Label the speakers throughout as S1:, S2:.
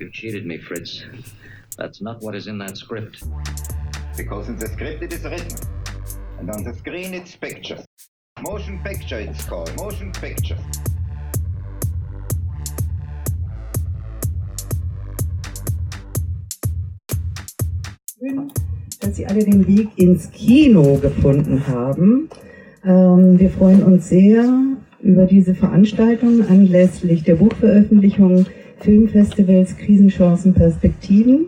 S1: You cheated me, Fritz. That's not what is in that script.
S2: Because in the script it is written. And on the screen it's pictures. Motion picture it's called. Motion picture.
S3: dass Sie alle den Weg ins Kino gefunden haben. Ähm, wir freuen uns sehr über diese Veranstaltung anlässlich der Buchveröffentlichung Filmfestivals Krisenchancen Perspektiven.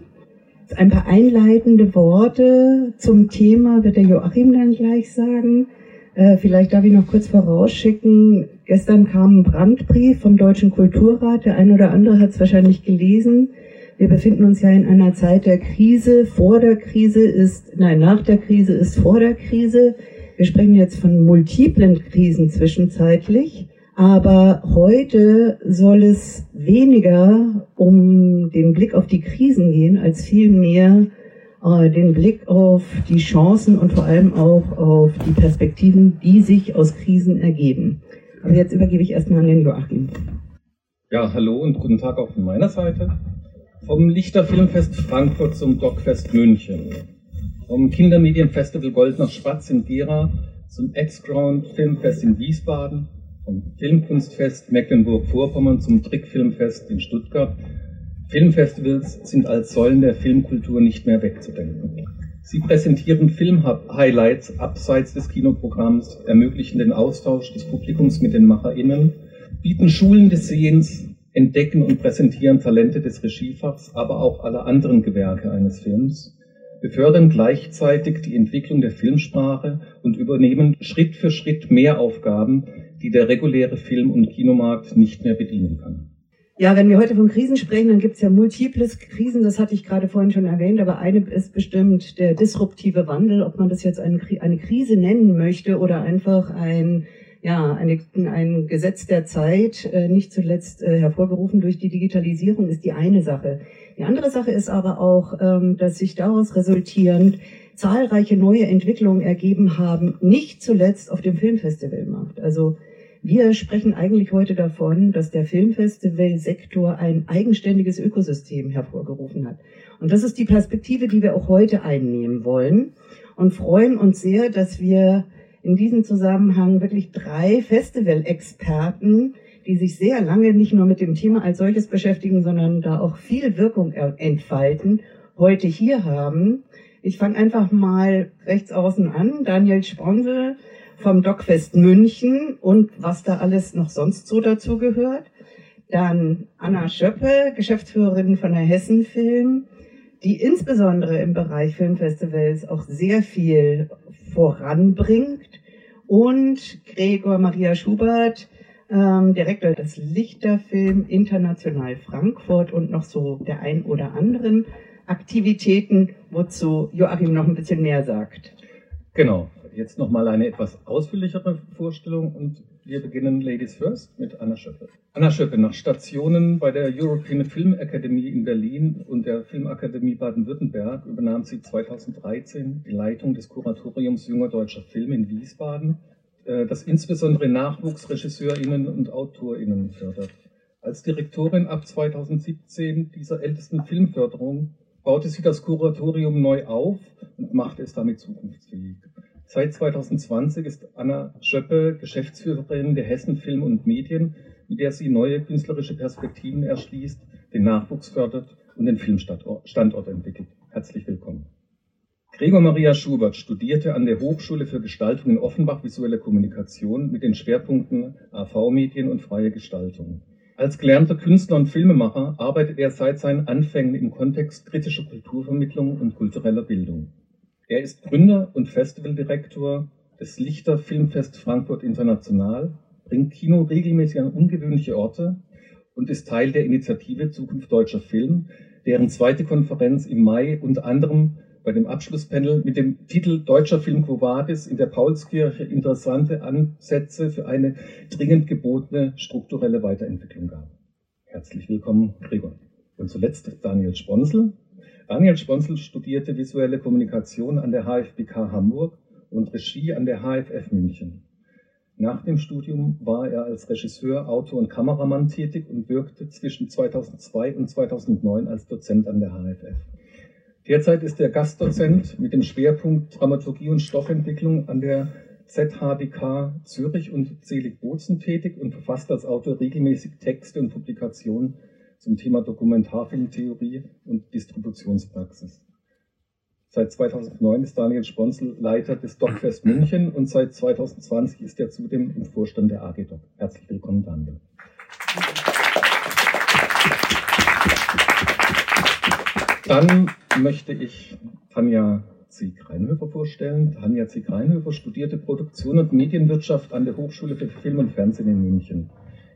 S3: Ein paar einleitende Worte zum Thema wird der Joachim dann gleich sagen. Äh, vielleicht darf ich noch kurz vorausschicken. Gestern kam ein Brandbrief vom Deutschen Kulturrat. Der eine oder andere hat es wahrscheinlich gelesen. Wir befinden uns ja in einer Zeit der Krise. Vor der Krise ist, nein, nach der Krise ist vor der Krise. Wir sprechen jetzt von multiplen Krisen zwischenzeitlich. Aber heute soll es weniger um den Blick auf die Krisen gehen, als vielmehr äh, den Blick auf die Chancen und vor allem auch auf die Perspektiven, die sich aus Krisen ergeben. Aber jetzt übergebe ich erstmal an den Joachim.
S4: Ja, hallo und guten Tag auch von meiner Seite. Vom Lichter Filmfest Frankfurt zum Dockfest München. Vom Kindermedienfestival Goldner Spatz in Gera zum X-Ground Filmfest in Wiesbaden vom Filmkunstfest Mecklenburg-Vorpommern zum Trickfilmfest in Stuttgart. Filmfestivals sind als Säulen der Filmkultur nicht mehr wegzudenken. Sie präsentieren Film-Highlights abseits des Kinoprogramms, ermöglichen den Austausch des Publikums mit den MacherInnen, bieten Schulen des Sehens, entdecken und präsentieren Talente des Regiefachs, aber auch aller anderen Gewerke eines Films, befördern gleichzeitig die Entwicklung der Filmsprache und übernehmen Schritt für Schritt mehr Aufgaben, die der reguläre Film- und Kinomarkt nicht mehr bedienen kann.
S3: Ja, wenn wir heute von Krisen sprechen, dann gibt es ja multiples Krisen, das hatte ich gerade vorhin schon erwähnt, aber eine ist bestimmt der disruptive Wandel, ob man das jetzt eine, eine Krise nennen möchte oder einfach ein, ja, eine, ein Gesetz der Zeit, äh, nicht zuletzt äh, hervorgerufen durch die Digitalisierung, ist die eine Sache. Die andere Sache ist aber auch, ähm, dass sich daraus resultierend zahlreiche neue Entwicklungen ergeben haben, nicht zuletzt auf dem Filmfestivalmarkt. Also wir sprechen eigentlich heute davon, dass der Filmfestivalsektor ein eigenständiges Ökosystem hervorgerufen hat. Und das ist die Perspektive, die wir auch heute einnehmen wollen und freuen uns sehr, dass wir in diesem Zusammenhang wirklich drei Festival-Experten, die sich sehr lange nicht nur mit dem Thema als solches beschäftigen, sondern da auch viel Wirkung entfalten, heute hier haben. Ich fange einfach mal rechts außen an. Daniel Sponsel vom Dockfest München und was da alles noch sonst so dazu gehört. Dann Anna Schöppe, Geschäftsführerin von der Hessen Film, die insbesondere im Bereich Filmfestivals auch sehr viel voranbringt. Und Gregor Maria Schubert, ähm, Direktor des Lichterfilm International Frankfurt und noch so der ein oder anderen Aktivitäten, wozu Joachim noch ein bisschen mehr sagt.
S4: Genau, jetzt nochmal eine etwas ausführlichere Vorstellung und wir beginnen Ladies First mit Anna Schöppe. Anna Schöppe, nach Stationen bei der European Film Academy in Berlin und der Filmakademie Baden-Württemberg übernahm sie 2013 die Leitung des Kuratoriums junger deutscher Filme in Wiesbaden, äh, das insbesondere NachwuchsregisseurInnen und AutorInnen fördert. Als Direktorin ab 2017 dieser ältesten Filmförderung baute sie das Kuratorium neu auf und machte es damit zukunftsfähig. Seit 2020 ist Anna Schöppe Geschäftsführerin der Hessen Film und Medien, mit der sie neue künstlerische Perspektiven erschließt, den Nachwuchs fördert und den Filmstandort entwickelt. Herzlich willkommen. Gregor Maria Schubert studierte an der Hochschule für Gestaltung in Offenbach visuelle Kommunikation mit den Schwerpunkten AV-Medien und freie Gestaltung. Als gelernter Künstler und Filmemacher arbeitet er seit seinen Anfängen im Kontext kritischer Kulturvermittlung und kultureller Bildung. Er ist Gründer und Festivaldirektor des Lichter Filmfest Frankfurt International, bringt Kino regelmäßig an ungewöhnliche Orte und ist Teil der Initiative Zukunft deutscher Film, deren zweite Konferenz im Mai unter anderem bei dem Abschlusspanel mit dem Titel Deutscher Film Quo Vadis in der Paulskirche interessante Ansätze für eine dringend gebotene strukturelle Weiterentwicklung gab. Herzlich willkommen, Gregor. Und zuletzt Daniel Sponsel, Daniel Sponsel studierte visuelle Kommunikation an der HFBK Hamburg und Regie an der HFF München.
S5: Nach dem Studium war er als Regisseur, Autor und Kameramann tätig und wirkte zwischen 2002 und 2009 als Dozent an der HFF. Derzeit ist er Gastdozent mit dem Schwerpunkt Dramaturgie und Stoffentwicklung an der ZHDK Zürich und Selig Bozen tätig und verfasst als Autor regelmäßig Texte und Publikationen zum Thema Dokumentarfilmtheorie und Distributionspraxis. Seit 2009 ist Daniel Sponsel Leiter des DocFest München und seit 2020 ist er zudem im Vorstand der AG Doc. Herzlich willkommen, Daniel. Dann möchte ich Tanja Zieg-Reinhöfer vorstellen. Tanja Zieg-Reinhöfer studierte Produktion und Medienwirtschaft an der Hochschule für Film und Fernsehen in München.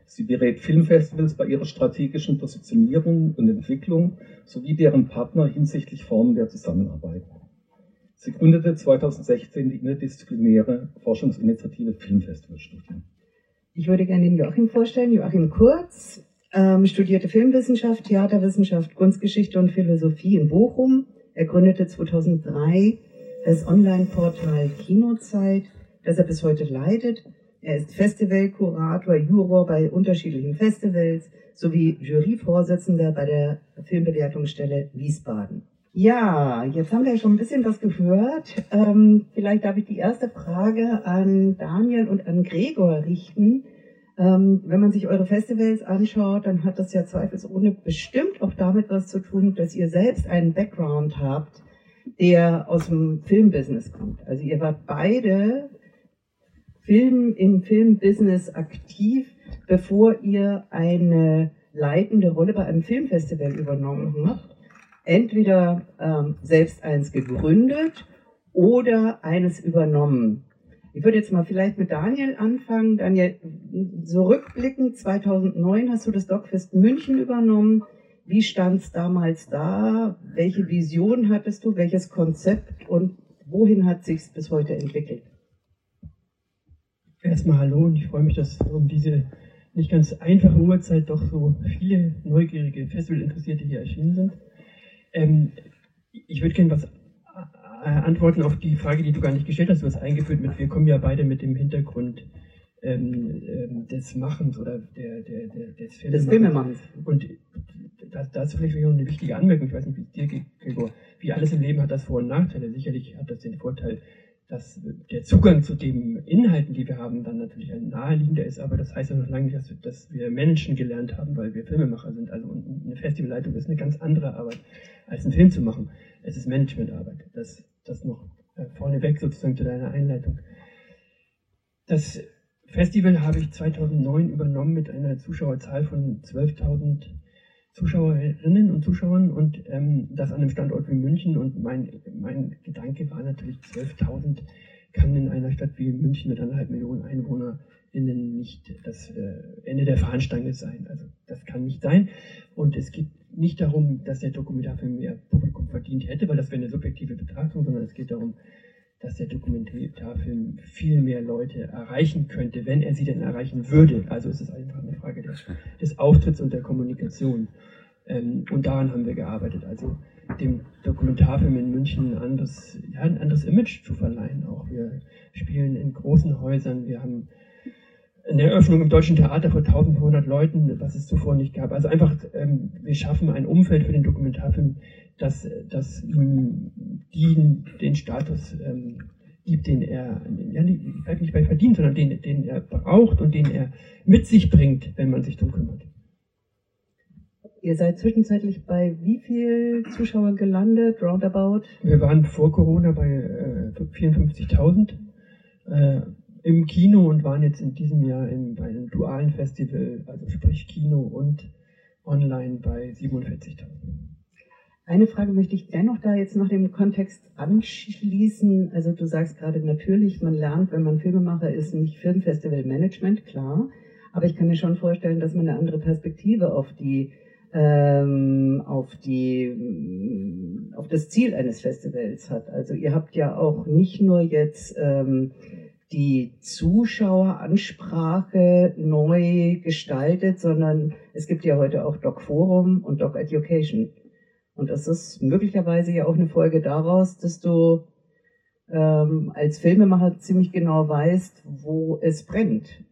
S5: Sie berät Filmfestivals bei ihrer strategischen Positionierung und Entwicklung sowie deren Partner hinsichtlich Formen der Zusammenarbeit. Sie gründete 2016 die interdisziplinäre Forschungsinitiative Filmfestivalstudien.
S3: Ich würde gerne den Joachim vorstellen. Joachim Kurz ähm, studierte Filmwissenschaft, Theaterwissenschaft, Kunstgeschichte und Philosophie in Bochum. Er gründete 2003 das Online-Portal Kinozeit, das er bis heute leitet. Er ist Festivalkurator, Juror bei unterschiedlichen Festivals sowie Juryvorsitzender bei der Filmbewertungsstelle Wiesbaden. Ja, jetzt haben wir schon ein bisschen was gehört. Ähm, vielleicht darf ich die erste Frage an Daniel und an Gregor richten. Ähm, wenn man sich eure Festivals anschaut, dann hat das ja zweifelsohne bestimmt auch damit was zu tun, dass ihr selbst einen Background habt, der aus dem Filmbusiness kommt. Also ihr wart beide Film, im Filmbusiness aktiv, bevor ihr eine leitende Rolle bei einem Filmfestival übernommen habt. Entweder ähm, selbst eins gegründet oder eines übernommen. Ich würde jetzt mal vielleicht mit Daniel anfangen. Daniel, so rückblickend, 2009 hast du das Dogfest München übernommen. Wie stand es damals da? Welche Vision hattest du? Welches Konzept? Und wohin hat sich bis heute entwickelt?
S6: Erstmal hallo und ich freue mich, dass um diese nicht ganz einfache Uhrzeit doch so viele neugierige Festivalinteressierte hier erschienen sind. Ähm, ich würde gerne was äh, antworten auf die Frage, die du gar nicht gestellt hast. Du hast eingeführt mit, wir kommen ja beide mit dem Hintergrund ähm, ähm, des Machens oder der, der, der, des
S3: Filmemachens. Filmemachens.
S6: Und da, dazu vielleicht noch eine wichtige Anmerkung. Ich weiß nicht, wie es dir geht, Gregor. Wie alles im Leben hat das Vor- und Nachteile. Sicherlich hat das den Vorteil, dass der Zugang zu den Inhalten, die wir haben, dann natürlich ein naheliegender ist, aber das heißt ja noch lange nicht, dass wir, dass wir Menschen gelernt haben, weil wir Filmemacher sind. Also eine Festivalleitung ist eine ganz andere Arbeit, als einen Film zu machen. Es ist Managementarbeit. Das, das noch äh, vorneweg sozusagen zu deiner Einleitung. Das Festival habe ich 2009 übernommen mit einer Zuschauerzahl von 12.000 Zuschauerinnen und Zuschauern und ähm, das an einem Standort wie München. Und mein, mein Gedanke war natürlich, 12.000 kann in einer Stadt wie München mit anderthalb Millionen EinwohnerInnen nicht das äh, Ende der Fahnenstange sein. Also das kann nicht sein. Und es geht nicht darum, dass der Dokumentarfilm mehr Publikum verdient hätte, weil das wäre eine subjektive Betrachtung, sondern es geht darum, dass der Dokumentarfilm viel mehr Leute erreichen könnte, wenn er sie denn erreichen würde. Also es ist einfach eine Frage des, des Auftritts und der Kommunikation. Ähm, und daran haben wir gearbeitet. Also dem Dokumentarfilm in München ein anderes, ja, ein anderes Image zu verleihen. Auch wir spielen in großen Häusern, wir haben eine Eröffnung im Deutschen Theater vor 1500 Leuten, was es zuvor nicht gab. Also einfach, ähm, wir schaffen ein Umfeld für den Dokumentarfilm, das, das ihm den, den Status ähm, gibt, den er ja, nicht bei verdient, sondern den, den er braucht und den er mit sich bringt, wenn man sich darum kümmert.
S3: Ihr seid zwischenzeitlich bei wie viel Zuschauer gelandet, roundabout?
S6: Wir waren vor Corona bei äh, 54.000 äh, im Kino und waren jetzt in diesem Jahr in, bei einem dualen Festival, also sprich Kino und online bei 47.000.
S3: Eine Frage möchte ich dennoch da jetzt noch dem Kontext anschließen. Also du sagst gerade natürlich, man lernt, wenn man Filmemacher ist, nicht Filmfestival Management, klar. Aber ich kann mir schon vorstellen, dass man eine andere Perspektive auf die ähm, auf die auf das Ziel eines Festivals hat. Also ihr habt ja auch nicht nur jetzt ähm, die Zuschaueransprache neu gestaltet, sondern es gibt ja heute auch Doc Forum und Doc Education. Und das ist möglicherweise ja auch eine Folge daraus, dass du ähm, als Filmemacher ziemlich genau weißt, wo es brennt.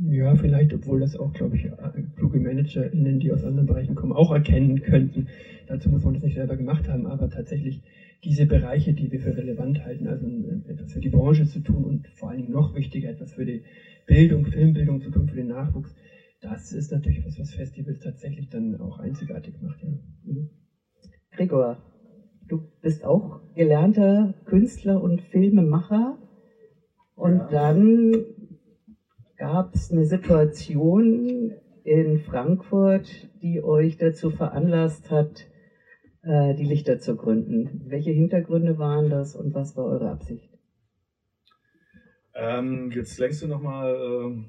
S6: Ja, vielleicht, obwohl das auch, glaube ich, äh, kluge ManagerInnen, die aus anderen Bereichen kommen, auch erkennen könnten. Dazu muss man das nicht selber gemacht haben, aber tatsächlich diese Bereiche, die wir für relevant halten, also äh, etwas für die Branche zu tun und vor allen Dingen noch wichtiger, etwas für die Bildung, Filmbildung zu tun, für den Nachwuchs, das ist natürlich etwas, was Festivals tatsächlich dann auch einzigartig macht. Ja. Mhm.
S3: Gregor, du bist auch gelernter Künstler und Filmemacher und ja. dann gab es eine Situation in Frankfurt, die euch dazu veranlasst hat, äh, die Lichter zu gründen. Welche Hintergründe waren das und was war eure Absicht?
S7: Ähm, jetzt lenkst du nochmal äh,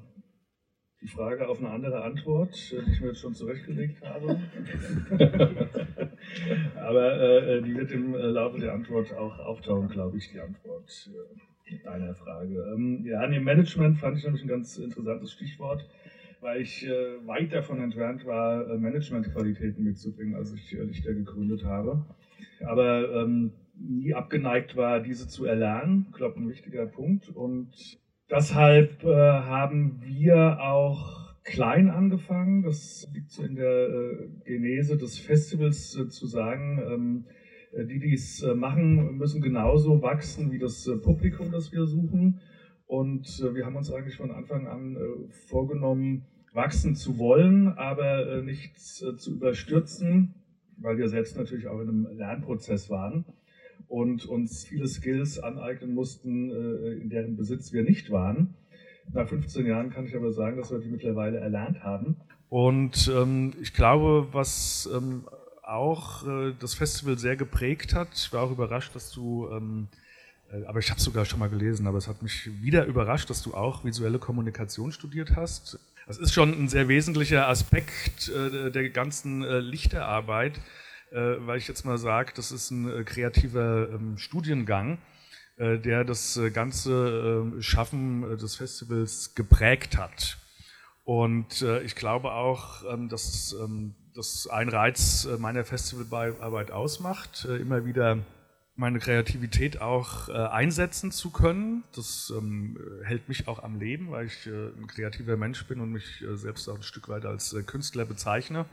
S7: die Frage auf eine andere Antwort, die ich mir jetzt schon zurechtgelegt habe. Aber äh, die wird im Laufe der Antwort auch auftauchen, glaube ich, die Antwort. Äh, deiner Frage. Ähm, ja, nee, Management fand ich nämlich ein ganz interessantes Stichwort, weil ich äh, weit davon entfernt war, äh, Managementqualitäten mitzubringen, als ich äh, Lichter gegründet habe. Aber ähm, nie abgeneigt war, diese zu erlernen. Ich glaube, ein wichtiger Punkt. Und deshalb äh, haben wir auch klein angefangen. Das liegt so in der äh, Genese des Festivals äh, zu sagen. Ähm, äh, die dies äh, machen, müssen genauso wachsen wie das Publikum, das wir suchen. Und wir haben uns eigentlich von Anfang an vorgenommen, wachsen zu wollen, aber nichts zu überstürzen, weil wir selbst natürlich auch in einem Lernprozess waren und uns viele Skills aneignen mussten, in deren Besitz wir nicht waren. Nach 15 Jahren kann ich aber sagen, dass wir die mittlerweile erlernt haben. Und ähm, ich glaube, was ähm, auch äh, das Festival sehr geprägt hat. Ich war auch überrascht, dass du, ähm, äh, aber ich habe es sogar schon mal gelesen, aber es hat mich wieder überrascht, dass du auch visuelle Kommunikation studiert hast. Das ist schon ein sehr wesentlicher Aspekt äh, der ganzen äh, Lichterarbeit, äh, weil ich jetzt mal sage, das ist ein äh, kreativer ähm, Studiengang, der das ganze Schaffen des Festivals geprägt hat. Und ich glaube auch, ähm, dass ähm, das ein Reiz äh, meiner Festivalarbeit ausmacht, äh, immer wieder meine Kreativität auch äh, einsetzen zu können. Das ähm, hält mich auch am Leben, weil ich äh, ein kreativer Mensch bin und mich äh, selbst auch ein Stück weit als äh, Künstler bezeichne.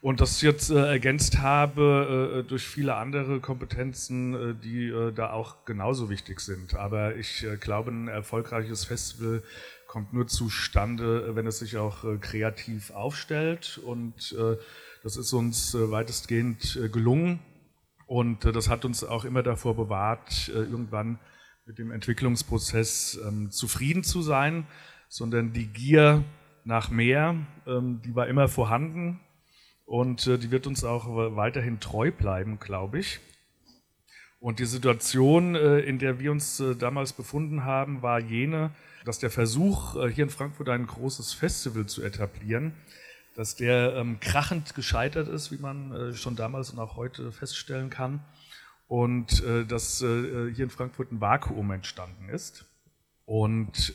S7: Und das jetzt ergänzt habe durch viele andere Kompetenzen, die da auch genauso wichtig sind. Aber ich glaube, ein erfolgreiches Festival kommt nur zustande, wenn es sich auch äh, kreativ aufstellt. Und äh, das ist uns äh, weitestgehend gelungen. Und das hat uns auch immer davor bewahrt, irgendwann mit dem Entwicklungsprozess ähm, zufrieden zu sein, sondern die Gier nach mehr, ähm, die war immer vorhanden und die wird uns auch weiterhin treu bleiben, glaube ich. Und die Situation, in der wir uns damals befunden haben, war jene, dass der Versuch, äh, hier in Frankfurt ein großes Festival zu etablieren, dass der ähm, krachend gescheitert ist, wie man äh, schon damals und auch heute feststellen kann. Und äh, dass äh, hier in Frankfurt ein Vakuum entstanden ist. Und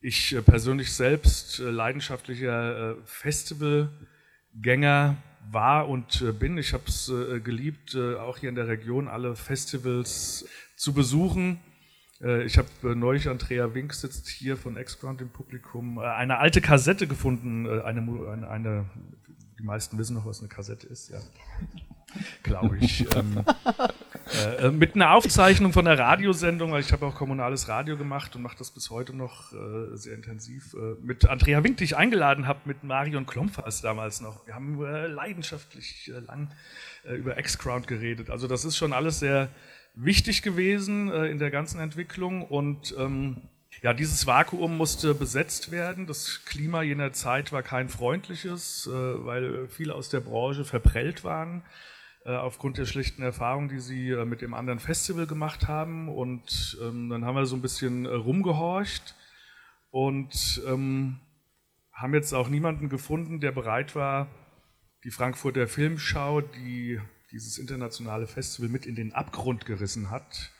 S7: ich äh, persönlich selbst äh, leidenschaftlicher Festivalgänger war und bin. Ich habe es geliebt, auch hier in der Region alle Festivals zu besuchen äh, ich habe äh, neulich, Andrea Wink sitzt hier von X-Ground im Publikum, äh, eine alte Kassette gefunden. Eine, eine, eine, die meisten wissen noch, was eine Kassette ist, ja. Glaube ich. ähm, äh, mit einer Aufzeichnung von der Radiosendung, weil ich habe auch kommunales Radio gemacht und mache das bis heute noch äh, sehr intensiv. Äh, mit Andrea Wink, die ich eingeladen habe, mit Marion Klompfers damals noch. Wir haben leidenschaftlich lang über X-Ground geredet. Also das ist schon alles sehr wichtig gewesen äh, in der ganzen Entwicklung und ähm, ja, dieses Vakuum musste besetzt werden. Das Klima jener Zeit war kein freundliches, äh, weil viele aus der Branche verprellt waren äh, aufgrund der schlechten Erfahrungen, die sie äh, mit dem anderen Festival gemacht haben. Und ähm, dann haben wir so ein bisschen äh, rumgehorcht und ähm, haben jetzt auch niemanden gefunden, der bereit war, die Frankfurter Filmschau, die dieses internationale Festival mit in den Abgrund gerissen hat,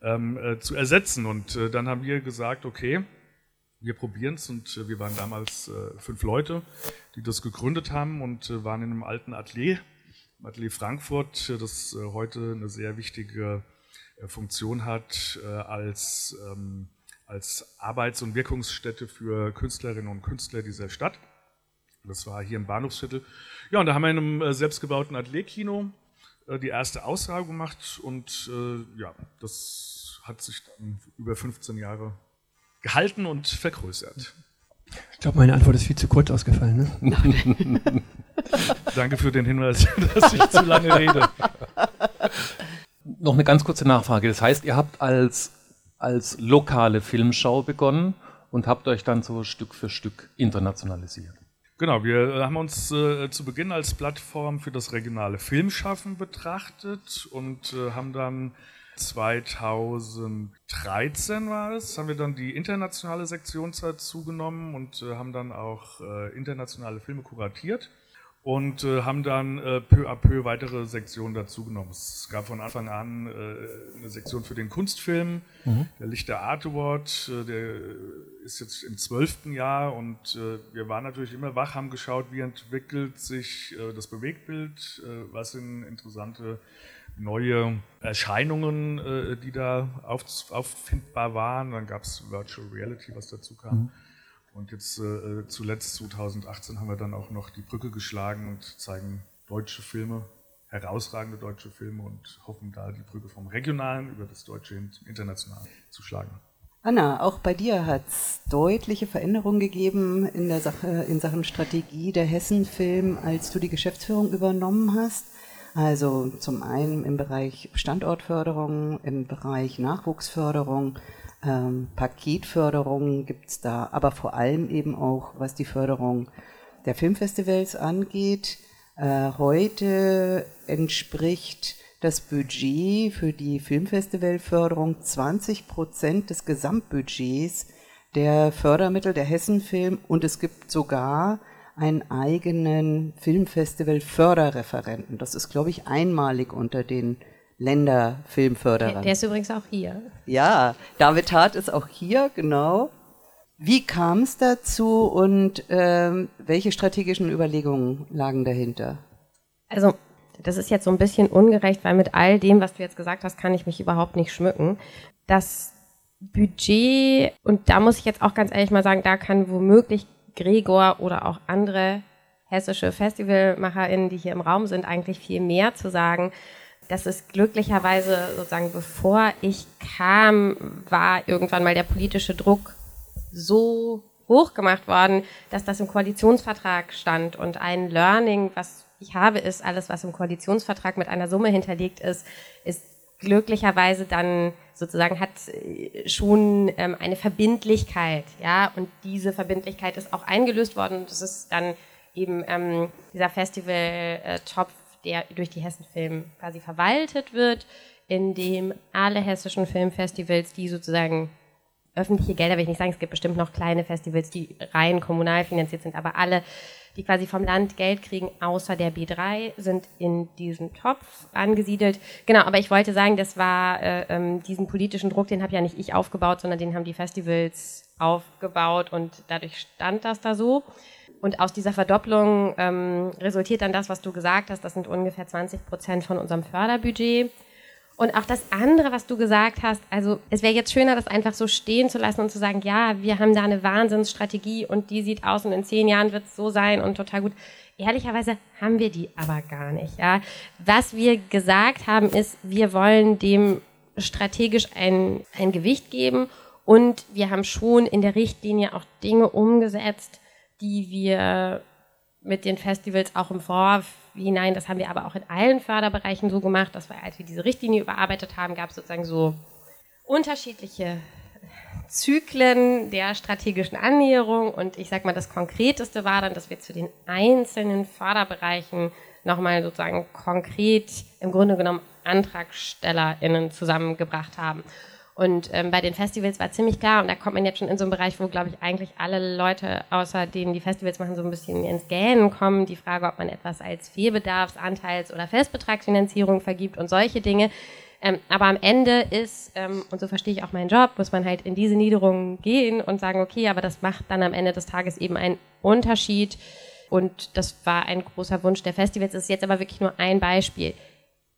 S7: ähm, äh, zu ersetzen. Und äh, dann haben wir gesagt, okay, wir probieren es und äh, wir waren damals äh, fünf Leute, die das gegründet haben und äh, waren in einem alten Atelier, im Atelier Frankfurt, das äh, heute eine sehr wichtige Funktion hat als, ähm, als Arbeits- und Wirkungsstätte für Künstlerinnen und Künstler dieser Stadt. Das war hier im Bahnhofsviertel. Ja, und da haben wir in einem selbstgebauten Atelierkino die erste Aussage gemacht und ja, das hat sich dann über 15 Jahre gehalten und vergrößert.
S6: Ich glaube, meine Antwort ist viel zu kurz ausgefallen. Ne?
S7: Danke für den Hinweis, dass ich zu lange rede.
S5: Noch eine ganz kurze Nachfrage. Das heißt, ihr habt als, als lokale Filmschau begonnen und habt euch dann so Stück für Stück internationalisiert.
S7: Genau, wir haben uns äh, zu Beginn als Plattform für das regionale Filmschaffen betrachtet und äh, haben dann 2013 war es, haben wir dann die internationale Sektion dazu genommen und äh, haben dann auch äh, internationale Filme kuratiert und äh, haben dann äh, peu à peu weitere Sektionen dazugenommen. Es gab von Anfang an äh, eine Sektion für den Kunstfilm, mhm. der Lichter Art Award, äh, der ist jetzt im zwölften Jahr und äh, wir waren natürlich immer wach, haben geschaut, wie entwickelt sich äh, das Bewegtbild, was sind interessante neue Erscheinungen, die da auf, auffindbar waren. Dann gab es Virtual Reality, was dazu kam. Mhm. Und jetzt äh, zuletzt 2018 haben wir dann auch noch die Brücke geschlagen und zeigen deutsche Filme, herausragende deutsche Filme und hoffen da die Brücke vom Regionalen über das Deutsche hin zum Internationalen zu schlagen.
S3: Anna, auch bei dir hat es deutliche Veränderungen gegeben in, der Sache, in Sachen Strategie der Hessenfilm, als du die Geschäftsführung übernommen hast. Also zum einen im Bereich Standortförderung, im Bereich Nachwuchsförderung, ähm, Paketförderung gibt es da, aber vor allem eben auch, was die Förderung der Filmfestivals angeht. Äh, heute entspricht das Budget für die Filmfestivalförderung 20 Prozent des Gesamtbudgets der Fördermittel der Hessenfilm und es gibt sogar einen eigenen Filmfestival-Förderreferenten. Das ist, glaube ich, einmalig unter den Länderfilmförderer.
S8: Der, der ist übrigens auch hier.
S3: Ja, David Hart ist auch hier, genau. Wie kam es dazu und ähm, welche strategischen Überlegungen lagen dahinter?
S8: Also, das ist jetzt so ein bisschen ungerecht, weil mit all dem, was du jetzt gesagt hast, kann ich mich überhaupt nicht schmücken. Das Budget, und da muss ich jetzt auch ganz ehrlich mal sagen, da kann womöglich Gregor oder auch andere hessische FestivalmacherInnen, die hier im Raum sind, eigentlich viel mehr zu sagen das ist glücklicherweise sozusagen, bevor ich kam, war irgendwann mal der politische Druck so hoch gemacht worden, dass das im Koalitionsvertrag stand. Und ein Learning, was ich habe, ist, alles, was im Koalitionsvertrag mit einer Summe hinterlegt ist, ist glücklicherweise dann sozusagen hat äh, schon ähm, eine Verbindlichkeit, ja, und diese Verbindlichkeit ist auch eingelöst worden. Das ist dann eben ähm, dieser Festival-Topf der durch die Hessenfilm quasi verwaltet wird, in dem alle hessischen Filmfestivals, die sozusagen öffentliche Gelder, will ich nicht sagen, es gibt bestimmt noch kleine Festivals, die rein kommunal finanziert sind, aber alle, die quasi vom Land Geld kriegen, außer der B3, sind in diesem Topf angesiedelt. Genau, aber ich wollte sagen, das war äh, ähm, diesen politischen Druck, den habe ja nicht ich aufgebaut, sondern den haben die Festivals aufgebaut und dadurch stand das da so. Und aus dieser Verdopplung ähm, resultiert dann das, was du gesagt hast, das sind ungefähr 20 Prozent von unserem Förderbudget. Und auch das andere, was du gesagt hast, also es wäre jetzt schöner, das einfach so stehen zu lassen und zu sagen, ja, wir haben da eine Wahnsinnsstrategie und die sieht aus und in zehn Jahren wird es so sein und total gut. Ehrlicherweise haben wir die aber gar nicht. Ja. Was wir gesagt haben, ist, wir wollen dem strategisch ein, ein Gewicht geben und wir haben schon in der Richtlinie auch Dinge umgesetzt, die wir mit den Festivals auch im Vorhinein, das haben wir aber auch in allen Förderbereichen so gemacht, dass wir, als wir diese Richtlinie überarbeitet haben, gab es sozusagen so unterschiedliche Zyklen der strategischen Annäherung und ich sage mal, das Konkreteste war dann, dass wir zu den einzelnen Förderbereichen nochmal sozusagen konkret im Grunde genommen AntragstellerInnen zusammengebracht haben. Und ähm, bei den Festivals war ziemlich klar, und da kommt man jetzt schon in so einen Bereich, wo, glaube ich, eigentlich alle Leute, außer denen die Festivals machen, so ein bisschen ins Gähnen kommen. Die Frage, ob man etwas als Fehlbedarfs-, Anteils- oder Festbetragsfinanzierung vergibt und solche Dinge. Ähm, aber am Ende ist, ähm, und so verstehe ich auch meinen Job, muss man halt in diese Niederungen gehen und sagen, okay, aber das macht dann am Ende des Tages eben einen Unterschied. Und das war ein großer Wunsch der Festivals. Das ist jetzt aber wirklich nur ein Beispiel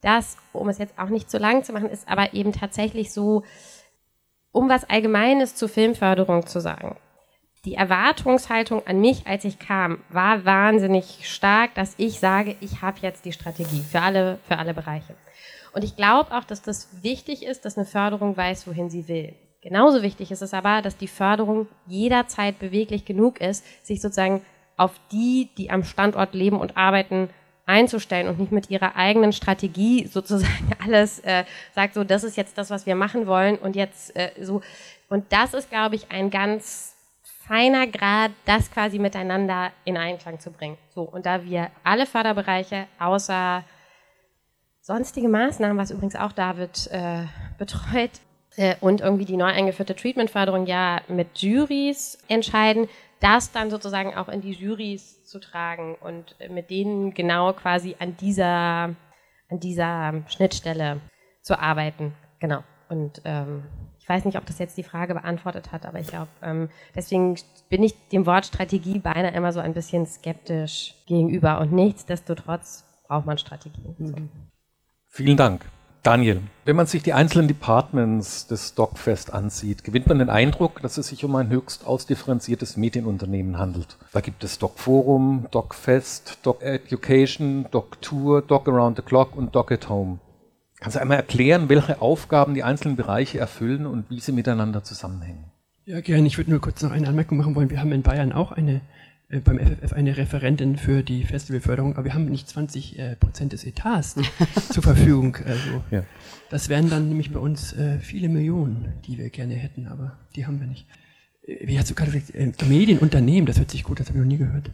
S8: das, um es jetzt auch nicht zu lang zu machen, ist aber eben tatsächlich so, um was Allgemeines zur Filmförderung zu sagen. Die Erwartungshaltung an mich, als ich kam, war wahnsinnig stark, dass ich sage, ich habe jetzt die Strategie für alle, für alle Bereiche. Und ich glaube auch, dass das wichtig ist, dass eine Förderung weiß, wohin sie will. Genauso wichtig ist es aber, dass die Förderung jederzeit beweglich genug ist, sich sozusagen auf die, die am Standort leben und arbeiten, einzustellen und nicht mit ihrer eigenen Strategie sozusagen alles äh, sagt, so das ist jetzt das, was wir machen wollen und jetzt äh, so. Und das ist, glaube ich, ein ganz feiner Grad, das quasi miteinander in Einklang zu bringen. So, und da wir alle Förderbereiche außer sonstige Maßnahmen, was übrigens auch David äh, betreut, äh, und irgendwie die neu eingeführte Treatmentförderung ja mit Juries entscheiden, das dann sozusagen auch in die Juries zu tragen und mit denen genau quasi an dieser, an dieser Schnittstelle zu arbeiten. Genau. Und ähm, ich weiß nicht, ob das jetzt die Frage beantwortet hat, aber ich glaube, ähm, deswegen bin ich dem Wort Strategie beinahe immer so ein bisschen skeptisch gegenüber. Und nichtsdestotrotz braucht man Strategien. Mhm.
S4: Vielen Dank. Daniel, wenn man sich die einzelnen Departments des DocFest ansieht, gewinnt man den Eindruck, dass es sich um ein höchst ausdifferenziertes Medienunternehmen handelt. Da gibt es DocForum, DocFest, DocEducation, DocTour, Doc Around the Clock und Doc at Home. Kannst du einmal erklären, welche Aufgaben die einzelnen Bereiche erfüllen und wie sie miteinander zusammenhängen?
S6: Ja, gerne. Ich würde nur kurz noch eine Anmerkung machen wollen. Wir haben in Bayern auch eine äh, beim FFF eine Referentin für die Festivalförderung, aber wir haben nicht 20 äh, Prozent des Etats zur Verfügung. Also ja. das wären dann nämlich bei uns äh, viele Millionen, die wir gerne hätten, aber die haben wir nicht. Äh, wie hast du gerade gesagt, äh, Medienunternehmen, das hört sich gut, das habe ich noch nie gehört.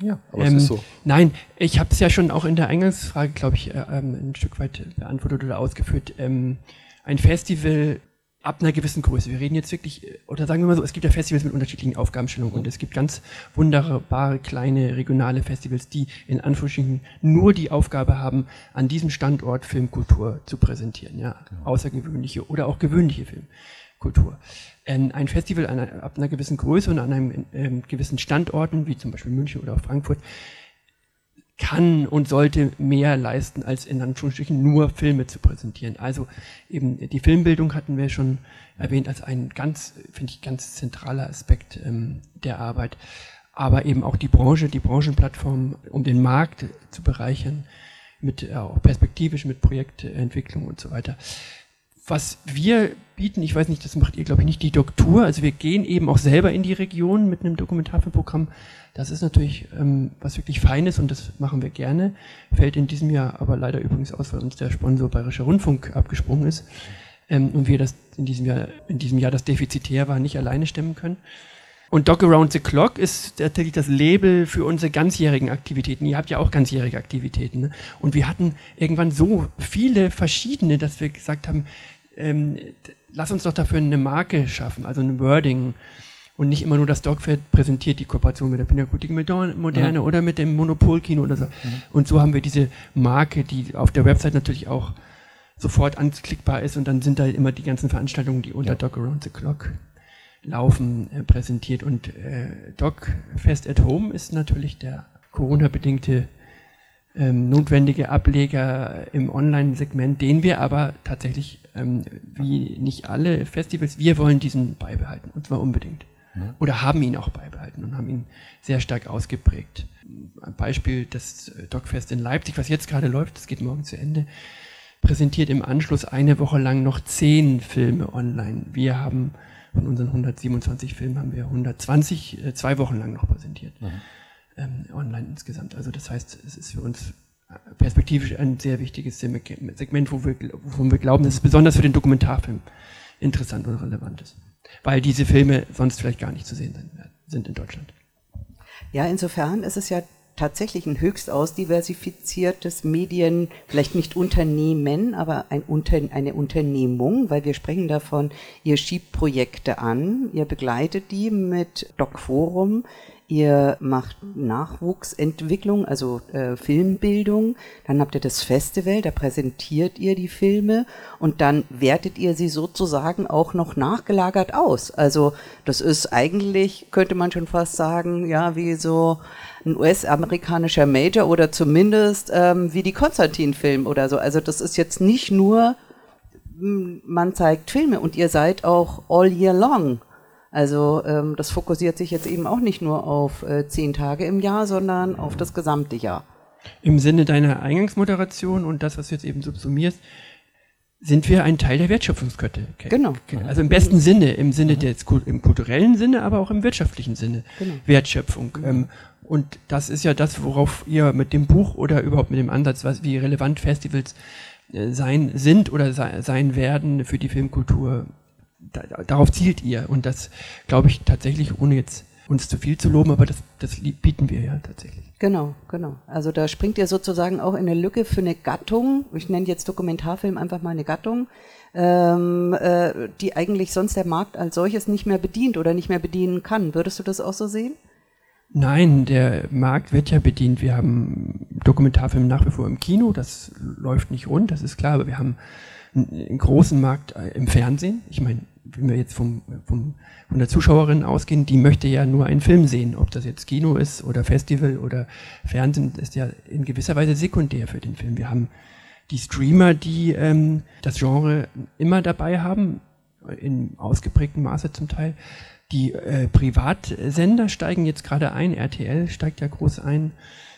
S4: Ja, aber ähm, es ist so.
S6: Nein, ich habe es ja schon auch in der Eingangsfrage, glaube ich, äh, ähm, ein Stück weit beantwortet oder ausgeführt. Ähm, ein Festival ab einer gewissen Größe. Wir reden jetzt wirklich, äh, oder sagen wir mal so, es gibt ja Festivals mit unterschiedlichen Aufgabenstellungen und es gibt ganz wunderbare kleine regionale Festivals, die in Anführungsstrichen nur die Aufgabe haben, an diesem Standort Filmkultur zu präsentieren, ja, genau. außergewöhnliche oder auch gewöhnliche Filmkultur. Ein Festival ab einer gewissen Größe und an einem ähm, gewissen Standorten, wie zum Beispiel München oder auch Frankfurt, kann und sollte mehr leisten, als in Anführungsstrichen nur Filme zu präsentieren. Also eben die Filmbildung hatten wir schon erwähnt als ein ganz, finde ich, ganz zentraler Aspekt ähm, der Arbeit. Aber eben auch die Branche, die Branchenplattform, um den Markt zu bereichern, mit äh, auch perspektivisch mit Projektentwicklung und so weiter. Was wir bieten, ich weiß nicht, das macht ihr, glaube ich, nicht die Doktor. Also wir gehen eben auch selber in die Region mit einem Dokumentarfilmprogramm das ist natürlich ähm, was wirklich Feines und das machen wir gerne. Fällt in diesem Jahr aber leider übrigens aus, weil uns der Sponsor Bayerischer Rundfunk abgesprungen ist ähm, und wir das in diesem Jahr, in diesem Jahr das defizitär war, nicht alleine stemmen können. Und Dog Around the Clock ist tatsächlich das Label für unsere ganzjährigen Aktivitäten. Ihr habt ja auch ganzjährige Aktivitäten. Ne? Und wir hatten irgendwann so viele verschiedene, dass wir gesagt haben, ähm, lass uns doch dafür eine Marke schaffen, also ein Wording und nicht immer nur das Dogfest präsentiert die Kooperation mit der Pinakothek Moderne mhm. oder mit dem Monopolkino oder so. Mhm. Und so haben wir diese Marke, die auf der Website natürlich auch sofort anklickbar ist und dann sind da immer die ganzen Veranstaltungen, die unter ja. Dog Around the Clock laufen, äh, präsentiert. Und äh, Fest at Home ist natürlich der Corona-bedingte ähm, notwendige Ableger im Online-Segment, den wir aber tatsächlich, ähm, wie nicht alle Festivals, wir wollen diesen beibehalten, und zwar unbedingt oder haben ihn auch beibehalten und haben ihn sehr stark ausgeprägt. Ein Beispiel, das Dogfest in Leipzig, was jetzt gerade läuft, das geht morgen zu Ende, präsentiert im Anschluss eine Woche lang noch zehn Filme online. Wir haben von unseren 127 Filmen haben wir 120 äh, zwei Wochen lang noch präsentiert. Mhm. Ähm, online insgesamt. Also das heißt, es ist für uns perspektivisch ein sehr wichtiges Segment, wo wir, wo wir glauben, dass es besonders für den Dokumentarfilm interessant und relevant ist weil diese Filme sonst vielleicht gar nicht zu sehen sind in Deutschland.
S3: Ja, insofern ist es ja tatsächlich ein höchst ausdiversifiziertes Medien, vielleicht nicht Unternehmen, aber ein Unter eine Unternehmung, weil wir sprechen davon, ihr schiebt Projekte an, ihr begleitet die mit DocForum, Ihr macht Nachwuchsentwicklung, also äh, Filmbildung. Dann habt ihr das Festival, da präsentiert ihr die Filme und dann wertet ihr sie sozusagen auch noch nachgelagert aus. Also das ist eigentlich, könnte man schon fast sagen, ja, wie so ein US-amerikanischer Major oder zumindest ähm, wie die Konstantin-Film oder so. Also das ist jetzt nicht nur, hm, man zeigt Filme und ihr seid auch all year long also ähm, das fokussiert sich jetzt eben auch nicht nur auf äh, zehn Tage im Jahr, sondern auf das gesamte Jahr.
S6: Im Sinne deiner Eingangsmoderation und das, was du jetzt eben subsumierst, sind wir ein Teil der Wertschöpfungskette.
S3: Genau.
S6: Also im besten Sinne, im Sinne des im kulturellen Sinne, aber auch im wirtschaftlichen Sinne. Genau. Wertschöpfung. Mhm. Ähm, und das ist ja das, worauf ihr mit dem Buch oder überhaupt mit dem Ansatz, was, wie relevant Festivals äh, sein sind oder sei, sein werden für die Filmkultur darauf zielt ihr. Und das glaube ich tatsächlich, ohne jetzt uns zu viel zu loben, aber das, das bieten wir ja tatsächlich.
S3: Genau, genau. Also da springt ihr sozusagen auch in eine Lücke für eine Gattung, ich nenne jetzt Dokumentarfilm einfach mal eine Gattung, ähm, äh, die eigentlich sonst der Markt als solches nicht mehr bedient oder nicht mehr bedienen kann. Würdest du das auch so sehen?
S6: Nein, der Markt wird ja bedient. Wir haben Dokumentarfilm nach wie vor im Kino, das läuft nicht rund, das ist klar, aber wir haben einen großen Markt äh, im Fernsehen. Ich meine, wenn wir jetzt vom, vom, von der Zuschauerin ausgehen, die möchte ja nur einen Film sehen. Ob das jetzt Kino ist oder Festival oder Fernsehen, ist ja in gewisser Weise sekundär für den Film. Wir haben die Streamer, die ähm, das Genre immer dabei haben, in ausgeprägtem Maße zum Teil. Die äh, Privatsender steigen jetzt gerade ein, RTL steigt ja groß ein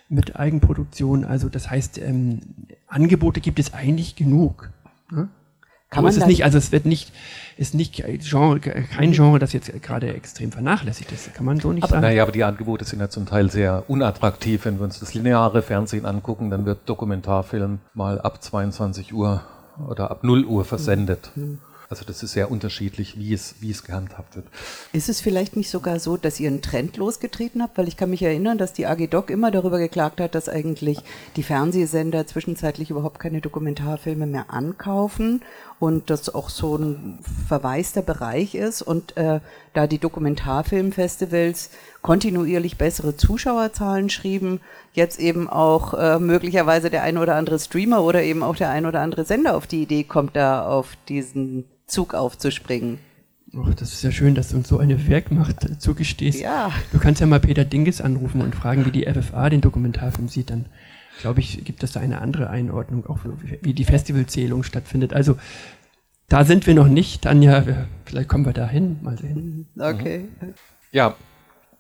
S6: mit Eigenproduktion. Also das heißt, ähm, Angebote gibt es eigentlich genug. Ne? Kann man es nicht, also es wird nicht, ist nicht Genre, kein Genre, das jetzt gerade extrem vernachlässigt ist. Kann man so nicht
S4: aber,
S6: sagen.
S4: Naja, aber die Angebote sind ja zum Teil sehr unattraktiv. Wenn wir uns das lineare Fernsehen angucken, dann wird Dokumentarfilm mal ab 22 Uhr oder ab 0 Uhr versendet. Mhm. Also das ist sehr unterschiedlich, wie es, wie es gehandhabt wird.
S3: Ist es vielleicht nicht sogar so, dass ihr einen Trend losgetreten habt? Weil ich kann mich erinnern, dass die AG Doc immer darüber geklagt hat, dass eigentlich die Fernsehsender zwischenzeitlich überhaupt keine Dokumentarfilme mehr ankaufen und das auch so ein verwaister Bereich ist und äh, da die Dokumentarfilmfestivals kontinuierlich bessere Zuschauerzahlen schrieben, jetzt eben auch äh, möglicherweise der ein oder andere Streamer oder eben auch der ein oder andere Sender auf die Idee kommt, da auf diesen Zug aufzuspringen.
S6: Ach, das ist ja schön, dass du uns so eine Werkmacht zugestehst.
S3: Ja.
S6: Du kannst ja mal Peter Dinges anrufen und fragen, wie die FFA den Dokumentarfilm sieht. Dann, glaube ich, gibt es da eine andere Einordnung, auch wie die Festivalzählung stattfindet. Also, da sind wir noch nicht. Tanja, vielleicht kommen wir da hin. Mal sehen.
S3: Okay.
S4: Ja,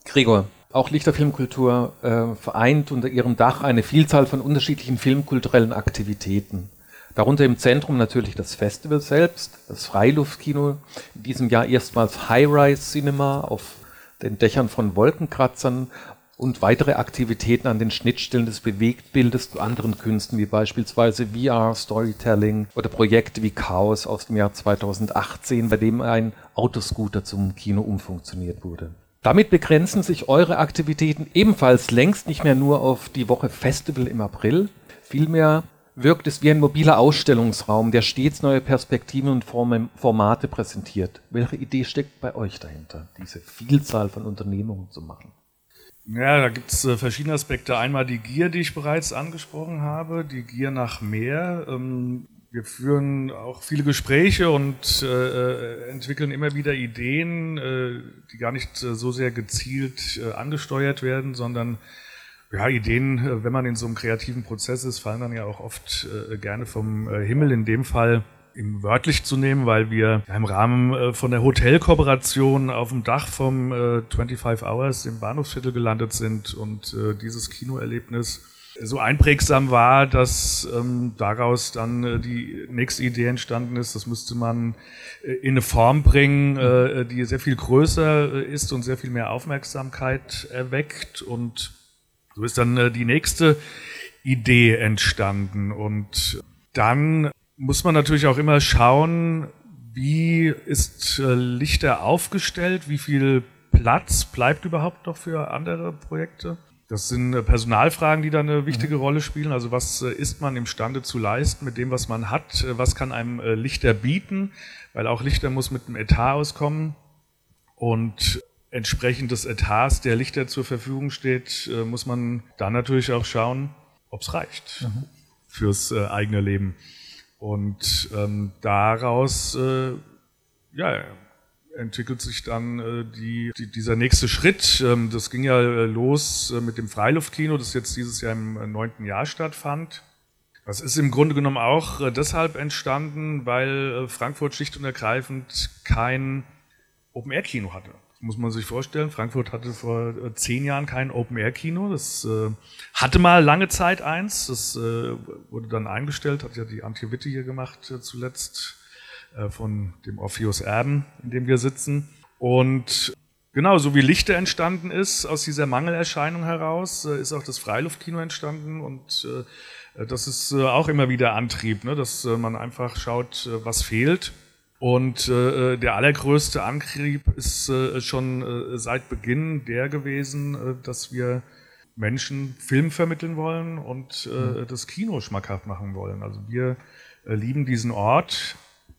S4: Gregor, auch Lichterfilmkultur äh, vereint unter ihrem Dach eine Vielzahl von unterschiedlichen filmkulturellen Aktivitäten. Darunter im Zentrum natürlich das Festival selbst, das Freiluftkino, in diesem Jahr erstmals High-Rise Cinema auf den Dächern von Wolkenkratzern und weitere Aktivitäten an den Schnittstellen des Bewegtbildes zu anderen Künsten, wie beispielsweise VR, Storytelling oder Projekte wie Chaos aus dem Jahr 2018, bei dem ein Autoscooter zum Kino umfunktioniert wurde. Damit begrenzen sich eure Aktivitäten ebenfalls längst nicht mehr nur auf die Woche Festival im April, vielmehr wirkt es wie ein mobiler Ausstellungsraum, der stets neue Perspektiven und Formate präsentiert. Welche Idee steckt bei euch dahinter, diese Vielzahl von Unternehmungen zu machen?
S7: Ja, da gibt es äh, verschiedene Aspekte. Einmal die Gier, die ich bereits angesprochen habe, die Gier nach mehr. Ähm, wir führen auch viele Gespräche und äh, äh entwickeln immer wieder Ideen, äh, die gar nicht äh, so sehr gezielt äh, angesteuert werden, sondern ja, Ideen, wenn man in so einem kreativen Prozess ist, fallen dann ja auch oft gerne vom Himmel. In dem Fall im wörtlich zu nehmen, weil wir im Rahmen äh, von der Hotelkooperation auf dem Dach vom äh, 25 Hours im Bahnhofsviertel gelandet sind und äh, dieses Kinoerlebnis so einprägsam war, dass ähm, daraus dann äh, die nächste Idee entstanden ist, das müsste man äh, in eine Form bringen, äh, die sehr viel größer äh, ist und sehr viel mehr Aufmerksamkeit erweckt und so ist dann äh, die nächste Idee entstanden. Und dann muss man natürlich auch immer schauen, wie ist äh, Lichter aufgestellt, wie viel Platz bleibt überhaupt noch für andere Projekte. Das sind äh, Personalfragen, die da eine wichtige Rolle spielen. Also was ist man imstande zu leisten mit dem, was man hat? Was kann einem Lichter bieten? Weil auch Lichter muss mit einem Etat auskommen. Und entsprechend des Etats, der Lichter zur Verfügung steht, äh, muss man dann natürlich auch schauen, ob es reicht mhm. fürs äh, eigene Leben. Und ähm, daraus äh, ja, entwickelt sich dann äh, die, die, dieser nächste Schritt. Ähm, das ging ja äh, los äh, mit dem Freiluftkino, das jetzt dieses Jahr im äh, neunten Jahr stattfand. Das ist im Grunde genommen auch äh, deshalb entstanden, weil äh, Frankfurt schlicht und ergreifend kein Open-Air-Kino hatte. Muss man sich vorstellen. Frankfurt hatte vor zehn Jahren kein Open-Air-Kino. Das hatte mal lange Zeit eins. Das wurde dann eingestellt, hat ja die Antje Witte hier gemacht zuletzt äh, von dem Orpheus Erben, in dem wir sitzen. Und genau, so wie Lichter entstanden ist, aus dieser Mangelerscheinung heraus, äh, ist auch das Freiluftkino entstanden und äh, das ist auch immer wieder Antrieb, ne? dass man einfach schaut, was fehlt. Und der allergrößte Antrieb ist schon seit Beginn der gewesen, dass wir Menschen Film vermitteln wollen und mhm. das Kino schmackhaft machen wollen. Also wir lieben diesen Ort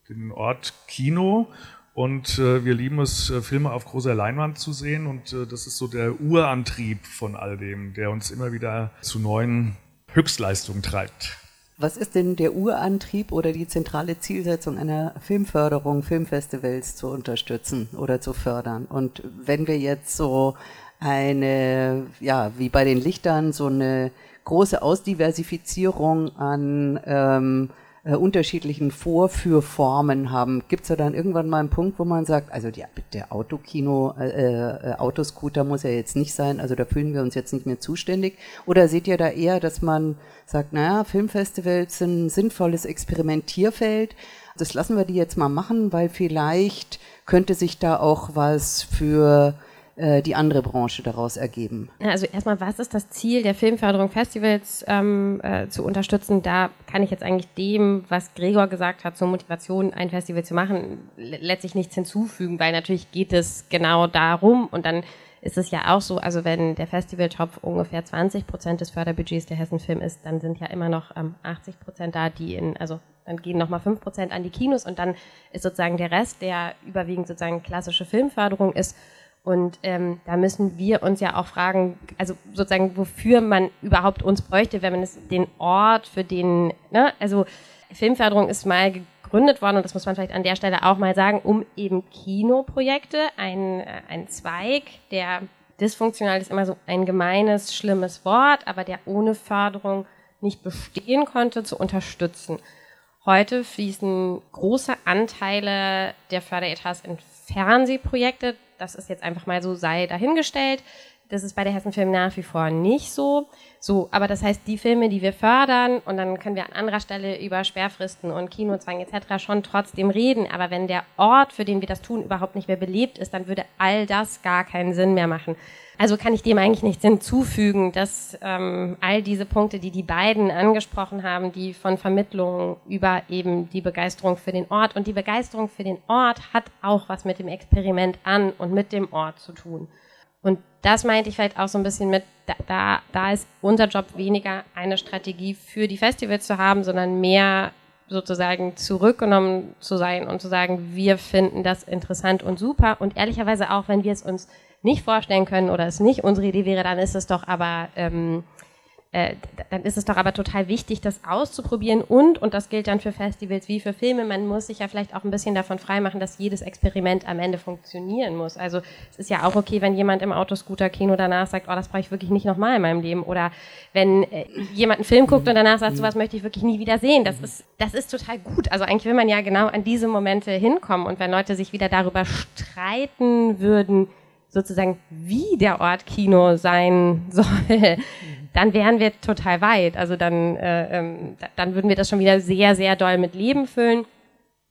S7: den Ort Kino und äh, wir lieben es, äh, Filme auf großer Leinwand zu sehen und äh, das ist so der Urantrieb von all dem, der uns immer wieder zu neuen Höchstleistungen treibt.
S3: Was ist denn der Urantrieb oder die zentrale Zielsetzung einer Filmförderung, Filmfestivals zu unterstützen oder zu fördern? Und wenn wir jetzt so eine, ja, wie bei den Lichtern, so eine große Ausdiversifizierung an ähm, äh, unterschiedlichen Vorführformen haben. Gibt es da dann irgendwann mal einen Punkt, wo man sagt, also die, der Autokino, äh, äh, Autoscooter muss ja jetzt nicht sein, also da fühlen wir uns jetzt nicht mehr zuständig? Oder seht ihr da eher, dass man sagt, naja, Filmfestivals sind ein sinnvolles Experimentierfeld, das lassen wir die jetzt mal machen, weil vielleicht könnte sich da auch was für äh, die andere Branche daraus ergeben.
S8: Also erstmal, was ist das Ziel der Filmförderung Festivals ähm, äh, zu unterstützen? Da kann ich jetzt eigentlich dem, was Gregor gesagt hat, zur Motivation, ein Festival zu machen, letztlich nichts hinzufügen, weil natürlich geht es genau darum und dann ist es ja auch so, also wenn der Festivaltopf ungefähr 20 Prozent des Förderbudgets der Hessen Film ist, dann sind ja immer noch ähm, 80 Prozent da, die in, also dann gehen nochmal 5 Prozent an die Kinos und dann ist sozusagen der Rest, der überwiegend sozusagen klassische Filmförderung ist, und ähm, da müssen wir uns ja auch fragen, also sozusagen, wofür man überhaupt uns bräuchte, wenn man es den Ort für den, ne, also Filmförderung ist mal gegründet worden und das muss man vielleicht an der Stelle auch mal sagen, um eben Kinoprojekte, ein, äh, ein Zweig, der dysfunktional ist immer so ein gemeines, schlimmes Wort, aber der ohne Förderung nicht bestehen konnte, zu unterstützen. Heute fließen große Anteile der Förderetats in Fernsehprojekte. Das ist jetzt einfach mal so, sei dahingestellt. Das ist bei der Hessen Film nach wie vor nicht so. So, aber das heißt, die Filme, die wir fördern, und dann können wir an anderer Stelle über Sperrfristen und Kinozwang etc. schon trotzdem reden. Aber wenn der Ort, für den wir das tun, überhaupt nicht mehr belebt ist, dann würde all das gar keinen Sinn mehr machen. Also kann ich dem eigentlich nichts hinzufügen, dass ähm, all diese Punkte, die die beiden angesprochen haben, die von Vermittlung über eben die Begeisterung für den Ort und die Begeisterung für den Ort hat auch was mit dem Experiment an und mit dem Ort zu tun. Und das meinte ich vielleicht auch so ein bisschen mit, da, da ist unser Job weniger eine Strategie für die Festivals zu haben, sondern mehr sozusagen zurückgenommen zu sein und zu sagen, wir finden das interessant und super. Und ehrlicherweise auch, wenn wir es uns nicht vorstellen können oder es nicht unsere Idee wäre, dann ist es doch aber ähm, äh, dann ist es doch aber total wichtig, das auszuprobieren und, und das gilt dann für Festivals wie für Filme, man muss sich ja vielleicht auch ein bisschen davon freimachen, dass jedes Experiment am Ende funktionieren muss. Also es ist ja auch okay, wenn jemand im Autoscooter-Kino danach sagt, oh, das brauche ich wirklich nicht nochmal in meinem Leben. Oder wenn äh, jemand einen Film guckt und danach sagt, sowas möchte ich wirklich nie wieder sehen. Das ist, das ist total gut. Also eigentlich will man ja genau an diese Momente hinkommen. Und wenn Leute sich wieder darüber streiten würden, sozusagen, wie der Ort Kino sein soll, dann wären wir total weit. Also dann, äh, ähm, dann würden wir das schon wieder sehr, sehr doll mit Leben füllen.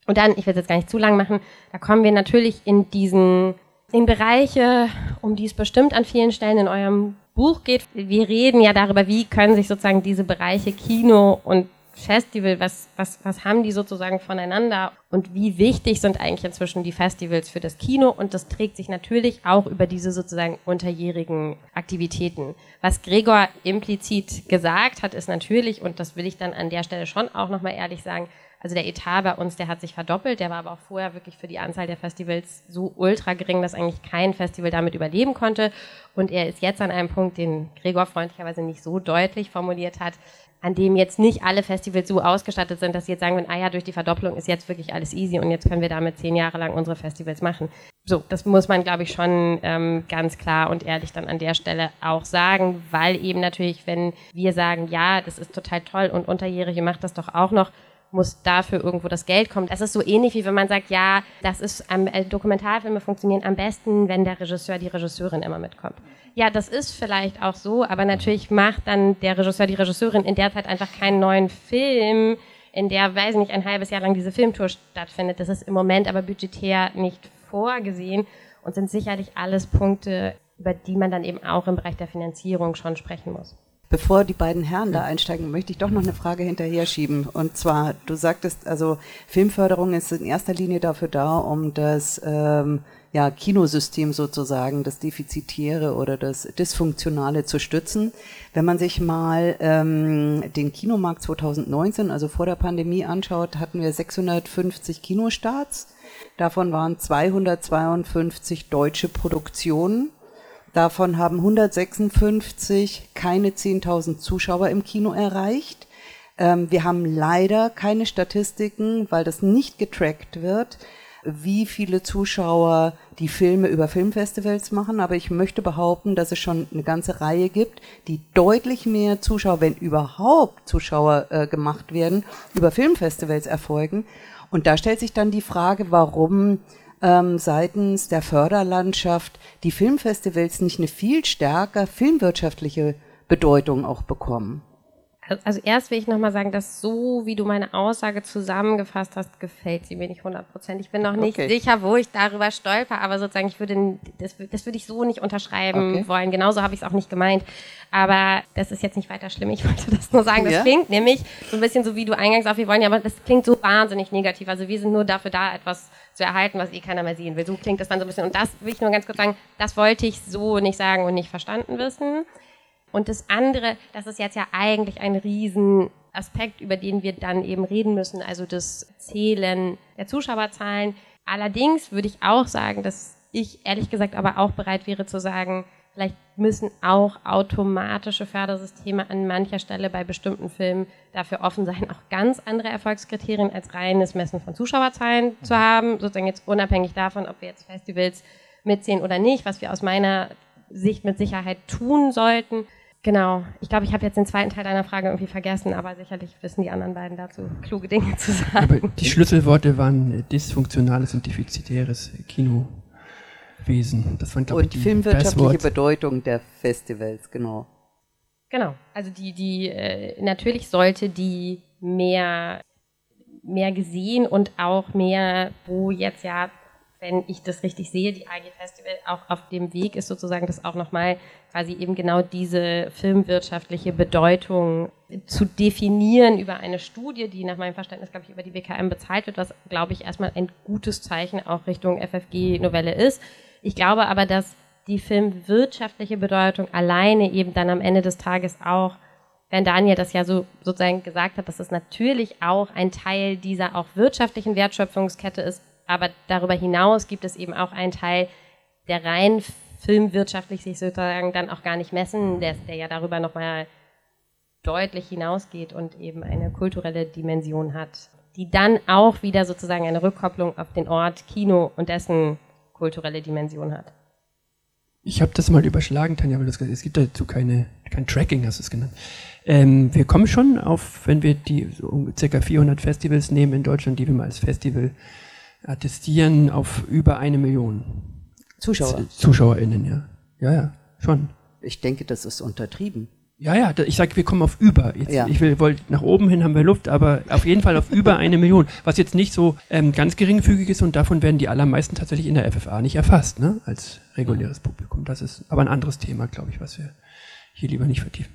S8: Und dann, ich will es jetzt gar nicht zu lang machen, da kommen wir natürlich in diesen, in Bereiche, um die es bestimmt an vielen Stellen in eurem Buch geht. Wir reden ja darüber, wie können sich sozusagen diese Bereiche Kino und Festival, was, was, was haben die sozusagen voneinander und wie wichtig sind eigentlich inzwischen die Festivals für das Kino und das trägt sich natürlich auch über diese sozusagen unterjährigen Aktivitäten. Was Gregor implizit gesagt hat, ist natürlich, und das will ich dann an der Stelle schon auch nochmal ehrlich sagen, Also der Etat bei uns, der hat sich verdoppelt, der war aber auch vorher wirklich für die Anzahl der Festivals so ultra gering, dass eigentlich kein Festival damit überleben konnte. Und er ist jetzt an einem Punkt, den Gregor freundlicherweise nicht so deutlich formuliert hat, an dem jetzt nicht alle Festivals so ausgestattet sind, dass sie jetzt sagen würden, ah ja, durch die Verdopplung ist jetzt wirklich alles easy und jetzt können wir damit zehn Jahre lang unsere Festivals machen. So, das muss man, glaube ich, schon ähm, ganz klar und ehrlich dann an der Stelle auch sagen, weil eben natürlich, wenn wir sagen, ja, das ist total toll und Unterjährige macht das doch auch noch, muss dafür irgendwo das Geld kommen. Das ist so ähnlich wie wenn man sagt, ja, das ist äh, Dokumentarfilme funktionieren am besten, wenn der Regisseur, die Regisseurin immer mitkommt. Ja, das ist vielleicht auch so, aber natürlich macht dann der Regisseur, die Regisseurin in der Zeit einfach keinen neuen Film, in der, weiß ich nicht, ein halbes Jahr lang diese Filmtour stattfindet. Das ist im Moment aber budgetär nicht vorgesehen und sind sicherlich alles Punkte, über die man dann eben auch im Bereich der Finanzierung schon sprechen muss.
S3: Bevor die beiden Herren da einsteigen, möchte ich doch noch eine Frage hinterher schieben. Und zwar, du sagtest, also Filmförderung ist in erster Linie dafür da, um das ähm, ja, Kinosystem sozusagen, das Defizitäre oder das Dysfunktionale zu stützen. Wenn man sich mal ähm, den Kinomarkt 2019, also vor der Pandemie anschaut, hatten wir 650 Kinostarts. Davon waren 252 deutsche Produktionen Davon haben 156 keine 10.000 Zuschauer im Kino erreicht. Ähm, wir haben leider keine Statistiken, weil das nicht getrackt wird, wie viele Zuschauer die Filme über Filmfestivals machen. Aber ich möchte behaupten, dass es schon eine ganze Reihe gibt, die deutlich mehr Zuschauer, wenn überhaupt Zuschauer äh, gemacht werden, über Filmfestivals erfolgen. Und da stellt sich dann die Frage, warum ähm, seitens der Förderlandschaft die Filmfestivals nicht eine viel stärker filmwirtschaftliche Bedeutung auch bekommen?
S8: Also erst will ich nochmal sagen, dass so, wie du meine Aussage zusammengefasst hast, gefällt sie mir nicht 100 Prozent. Ich bin noch nicht okay. sicher, wo ich darüber stolper, aber sozusagen, ich würde, das, das würde ich so nicht unterschreiben okay. wollen. Genauso habe ich es auch nicht gemeint. Aber das ist jetzt nicht weiter schlimm. Ich wollte das nur sagen. Das ja? klingt nämlich so ein bisschen so, wie du eingangs auch, wir wollen ja, aber das klingt so wahnsinnig negativ. Also wir sind nur dafür da, etwas zu erhalten, was eh keiner mehr sehen will. So klingt das dann so ein bisschen. Und das will ich nur ganz kurz sagen, das wollte ich so nicht sagen und nicht verstanden wissen. Und das andere, das ist jetzt ja eigentlich ein Riesenaspekt, über den wir dann eben reden müssen, also das Zählen der Zuschauerzahlen. Allerdings würde ich auch sagen, dass ich ehrlich gesagt aber auch bereit wäre zu sagen, Vielleicht müssen auch automatische Fördersysteme an mancher Stelle bei bestimmten Filmen dafür offen sein, auch ganz andere Erfolgskriterien als reines Messen von Zuschauerzahlen zu haben, sozusagen jetzt unabhängig davon, ob wir jetzt Festivals mitziehen oder nicht, was wir aus meiner Sicht mit Sicherheit tun sollten. Genau, ich glaube, ich habe jetzt den zweiten Teil deiner Frage irgendwie vergessen, aber sicherlich wissen die anderen beiden dazu kluge Dinge zu sagen. Aber
S6: die Schlüsselworte waren dysfunktionales und defizitäres Kino. Wesen.
S3: Das waren, glaube ich, die filmwirtschaftliche Bedeutung der Festivals, genau.
S8: Genau. Also die, die, äh, natürlich sollte die mehr, mehr gesehen und auch mehr, wo jetzt ja, wenn ich das richtig sehe, die AG Festival auch auf dem Weg ist, sozusagen das auch nochmal quasi eben genau diese filmwirtschaftliche Bedeutung zu definieren über eine Studie, die nach meinem Verständnis, glaube ich, über die WKM bezahlt wird, was, glaube ich, erstmal ein gutes Zeichen auch Richtung FFG-Novelle ist. Ich glaube aber, dass die filmwirtschaftliche Bedeutung alleine eben dann am Ende des Tages auch, wenn Daniel das ja so sozusagen gesagt hat, dass es natürlich auch ein Teil dieser auch wirtschaftlichen Wertschöpfungskette ist, aber darüber hinaus gibt es eben auch einen Teil, der rein filmwirtschaftlich sich sozusagen dann auch gar nicht messen lässt, der ja darüber nochmal deutlich hinausgeht und eben eine kulturelle Dimension hat, die dann auch wieder sozusagen eine Rückkopplung auf den Ort Kino und dessen kulturelle Dimension hat.
S6: Ich habe das mal überschlagen, Tanja, weil das, es gibt dazu keine, kein Tracking, hast du es genannt. Ähm, wir kommen schon auf, wenn wir die so ca. 400 Festivals nehmen in Deutschland, die wir mal als Festival attestieren, auf über eine Million.
S3: Zuschauer.
S6: ZuschauerInnen, ja. Ja, ja, schon.
S3: Ich denke, das ist untertrieben.
S6: Ja, ja, ich sage, wir kommen auf über. Jetzt, ja. Ich will, wollte nach oben hin haben wir Luft, aber auf jeden Fall auf über eine Million, was jetzt nicht so ähm, ganz geringfügig ist und davon werden die allermeisten tatsächlich in der FFA nicht erfasst, ne, als reguläres Publikum. Das ist aber ein anderes Thema, glaube ich, was wir hier lieber nicht vertiefen.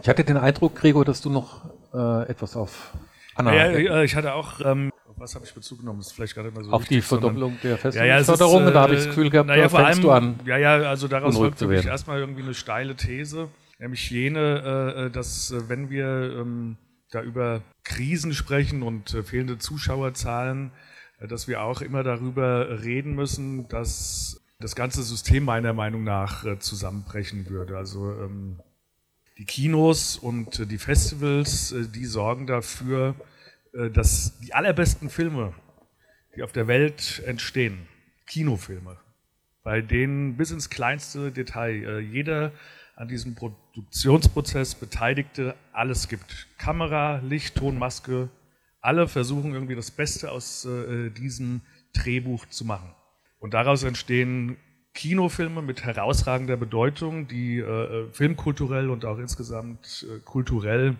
S4: Ich hatte den Eindruck, Gregor, dass du noch äh, etwas auf
S7: Anna. Ja, ich hatte auch ähm, was habe ich Bezug genommen? Das ist vielleicht gerade
S4: mal
S7: so
S4: Auf wichtig, die Verdopplung der Festungsförderung, ja, ja, da habe ich das Gefühl gehabt,
S7: naja, da fängst du an. Ja, ja, also daraus folgt wirklich erstmal irgendwie eine steile These. Nämlich jene, äh, äh dass äh, wenn wir ähm, da über Krisen sprechen und äh, fehlende Zuschauerzahlen, äh, dass wir auch immer darüber reden müssen, dass das ganze System meiner Meinung nach äh, zusammenbrechen würde. Also ähm, die Kinos und äh, die Festivals, äh, die sorgen dafür, äh, dass die allerbesten Filme, die auf der Welt entstehen, Kinofilme, bei denen bis ins kleinste Detail jeder an diesem Produktionsprozess Beteiligte alles gibt. Kamera, Licht, Ton, Maske, alle versuchen irgendwie das Beste aus diesem Drehbuch zu machen. Und daraus entstehen Kinofilme mit herausragender Bedeutung, die äh, filmkulturell und auch insgesamt äh, kulturell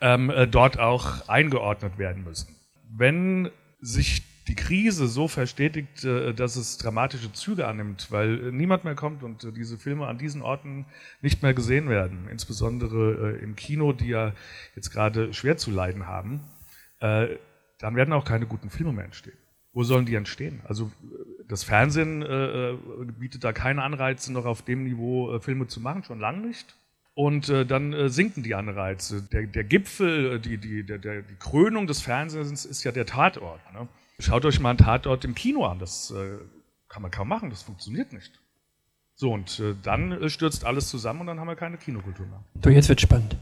S7: ähm, äh, dort auch eingeordnet werden müssen. Wenn sich die Krise so verstetigt, äh, dass es dramatische Züge annimmt, weil äh, niemand mehr kommt und äh, diese Filme an diesen Orten nicht mehr gesehen werden, insbesondere im Kino, die ja jetzt gerade schwer zu leiden haben, dann werden auch keine guten Filme mehr entstehen. Wo sollen die entstehen? Also das Fernsehen äh, bietet da keine Anreize, noch auf dem Niveau äh, Filme zu machen, schon lange nicht. Und äh, dann äh, sinken die Anreize. Der, der Gipfel, äh, die, die, der, die Krönung des Fernsehens ist ja der Tatort. Ne? Schaut euch mal einen Tatort im Kino an. Das kann man kaum machen, das funktioniert nicht. So, und dann stürzt alles zusammen und dann haben wir keine Kinokultur mehr.
S6: So, jetzt wird spannend.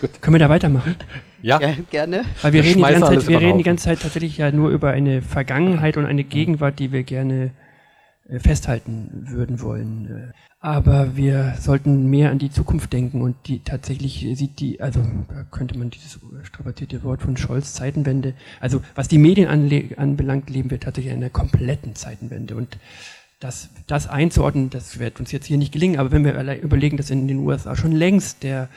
S6: Gut. Können wir da weitermachen?
S9: Ja, ja gerne.
S6: Weil wir, reden, die ganze, Zeit, wir reden die ganze Zeit tatsächlich ja nur über eine Vergangenheit und eine Gegenwart, die wir gerne äh, festhalten würden wollen. Äh, aber wir sollten mehr an die Zukunft denken und die tatsächlich sieht die, also da könnte man dieses strapazierte Wort von Scholz, Zeitenwende, also was die Medien anbelangt, leben wir tatsächlich in einer kompletten Zeitenwende und das, das einzuordnen, das wird uns jetzt hier nicht gelingen, aber wenn wir überlegen, dass in den USA schon längst der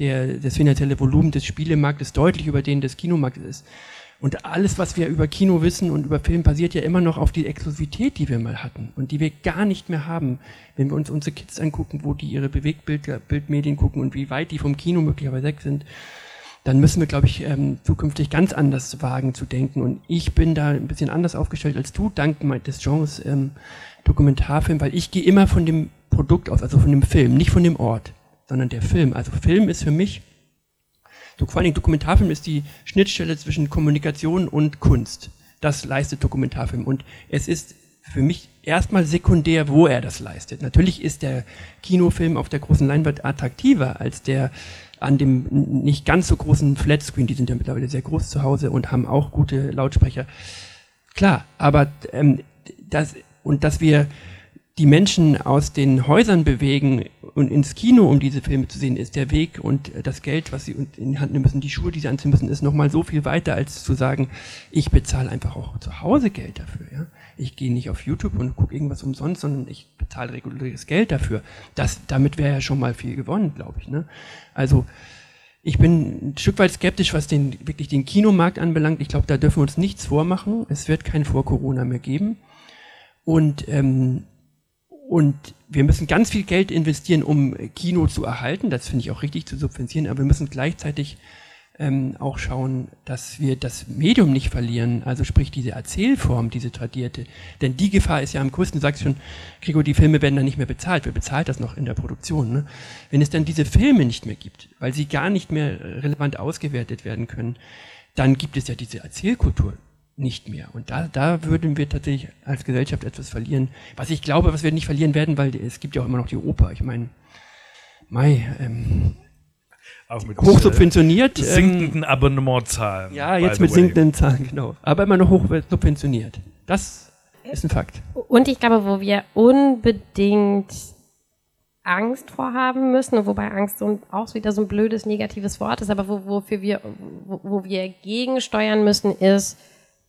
S6: der, das finanzielle Volumen des Spielemarktes deutlich über den des Kinomarktes ist. Und alles, was wir über Kino wissen und über Film, basiert ja immer noch auf die Exklusivität, die wir mal hatten und die wir gar nicht mehr haben. Wenn wir uns unsere Kids angucken, wo die ihre Bewegtbildmedien gucken und wie weit die vom Kino möglicherweise weg sind, dann müssen wir, glaube ich, ähm, zukünftig ganz anders wagen zu denken. Und ich bin da ein bisschen anders aufgestellt als du, dank des Genres ähm, Dokumentarfilm, weil ich gehe immer von dem Produkt aus, also von dem Film, nicht von dem Ort sondern der Film. Also Film ist für mich, vor allen Dingen Dokumentarfilm ist die Schnittstelle zwischen Kommunikation und Kunst. Das leistet Dokumentarfilm. Und es ist für mich erstmal sekundär, wo er das leistet. Natürlich ist der Kinofilm auf der großen Leinwand attraktiver als der an dem nicht ganz so großen Flatscreen. Die sind ja mittlerweile sehr groß zu Hause und haben auch gute Lautsprecher. Klar, aber ähm, das und dass wir die Menschen aus den Häusern bewegen und ins Kino, um diese Filme zu sehen, ist der Weg und das Geld, was sie in die Hand nehmen müssen, die Schuhe, die sie anziehen müssen, ist nochmal so viel weiter, als zu sagen, ich bezahle einfach auch zu Hause Geld dafür. Ja? Ich gehe nicht auf YouTube und gucke irgendwas umsonst, sondern ich bezahle reguläres Geld dafür. Das, damit wäre ja schon mal viel gewonnen, glaube ich. Ne? Also ich bin ein Stück weit skeptisch, was den, wirklich den Kinomarkt anbelangt. Ich glaube, da dürfen wir uns nichts vormachen. Es wird kein Vor-Corona mehr geben. Und ähm, und wir müssen ganz viel Geld investieren, um Kino zu erhalten. Das finde ich auch richtig zu subventionieren. Aber wir müssen gleichzeitig ähm, auch schauen, dass wir das Medium nicht verlieren. Also sprich diese Erzählform, diese tradierte. Denn die Gefahr ist ja am größten. Du sagst schon, Gregor, die Filme werden dann nicht mehr bezahlt. Wer bezahlt das noch in der Produktion? Ne? Wenn es dann diese Filme nicht mehr gibt, weil sie gar nicht mehr relevant ausgewertet werden können, dann gibt es ja diese Erzählkultur nicht mehr. Und da, da würden wir tatsächlich als Gesellschaft etwas verlieren. Was ich glaube, was wir nicht verlieren werden, weil es gibt ja auch immer noch die Oper. Ich meine, Mai, ähm,
S7: auch mit
S6: hochsubventioniert.
S7: Äh, sinkenden ähm, Abonnementzahlen.
S6: Ja, jetzt mit sinkenden Zahlen, genau. Aber immer noch hochsubventioniert. Das ist ein Fakt.
S8: Und ich glaube, wo wir unbedingt Angst vorhaben müssen, wobei Angst so auch wieder so ein blödes negatives Wort ist, aber wo, wofür wir, wo, wo wir gegensteuern müssen, ist,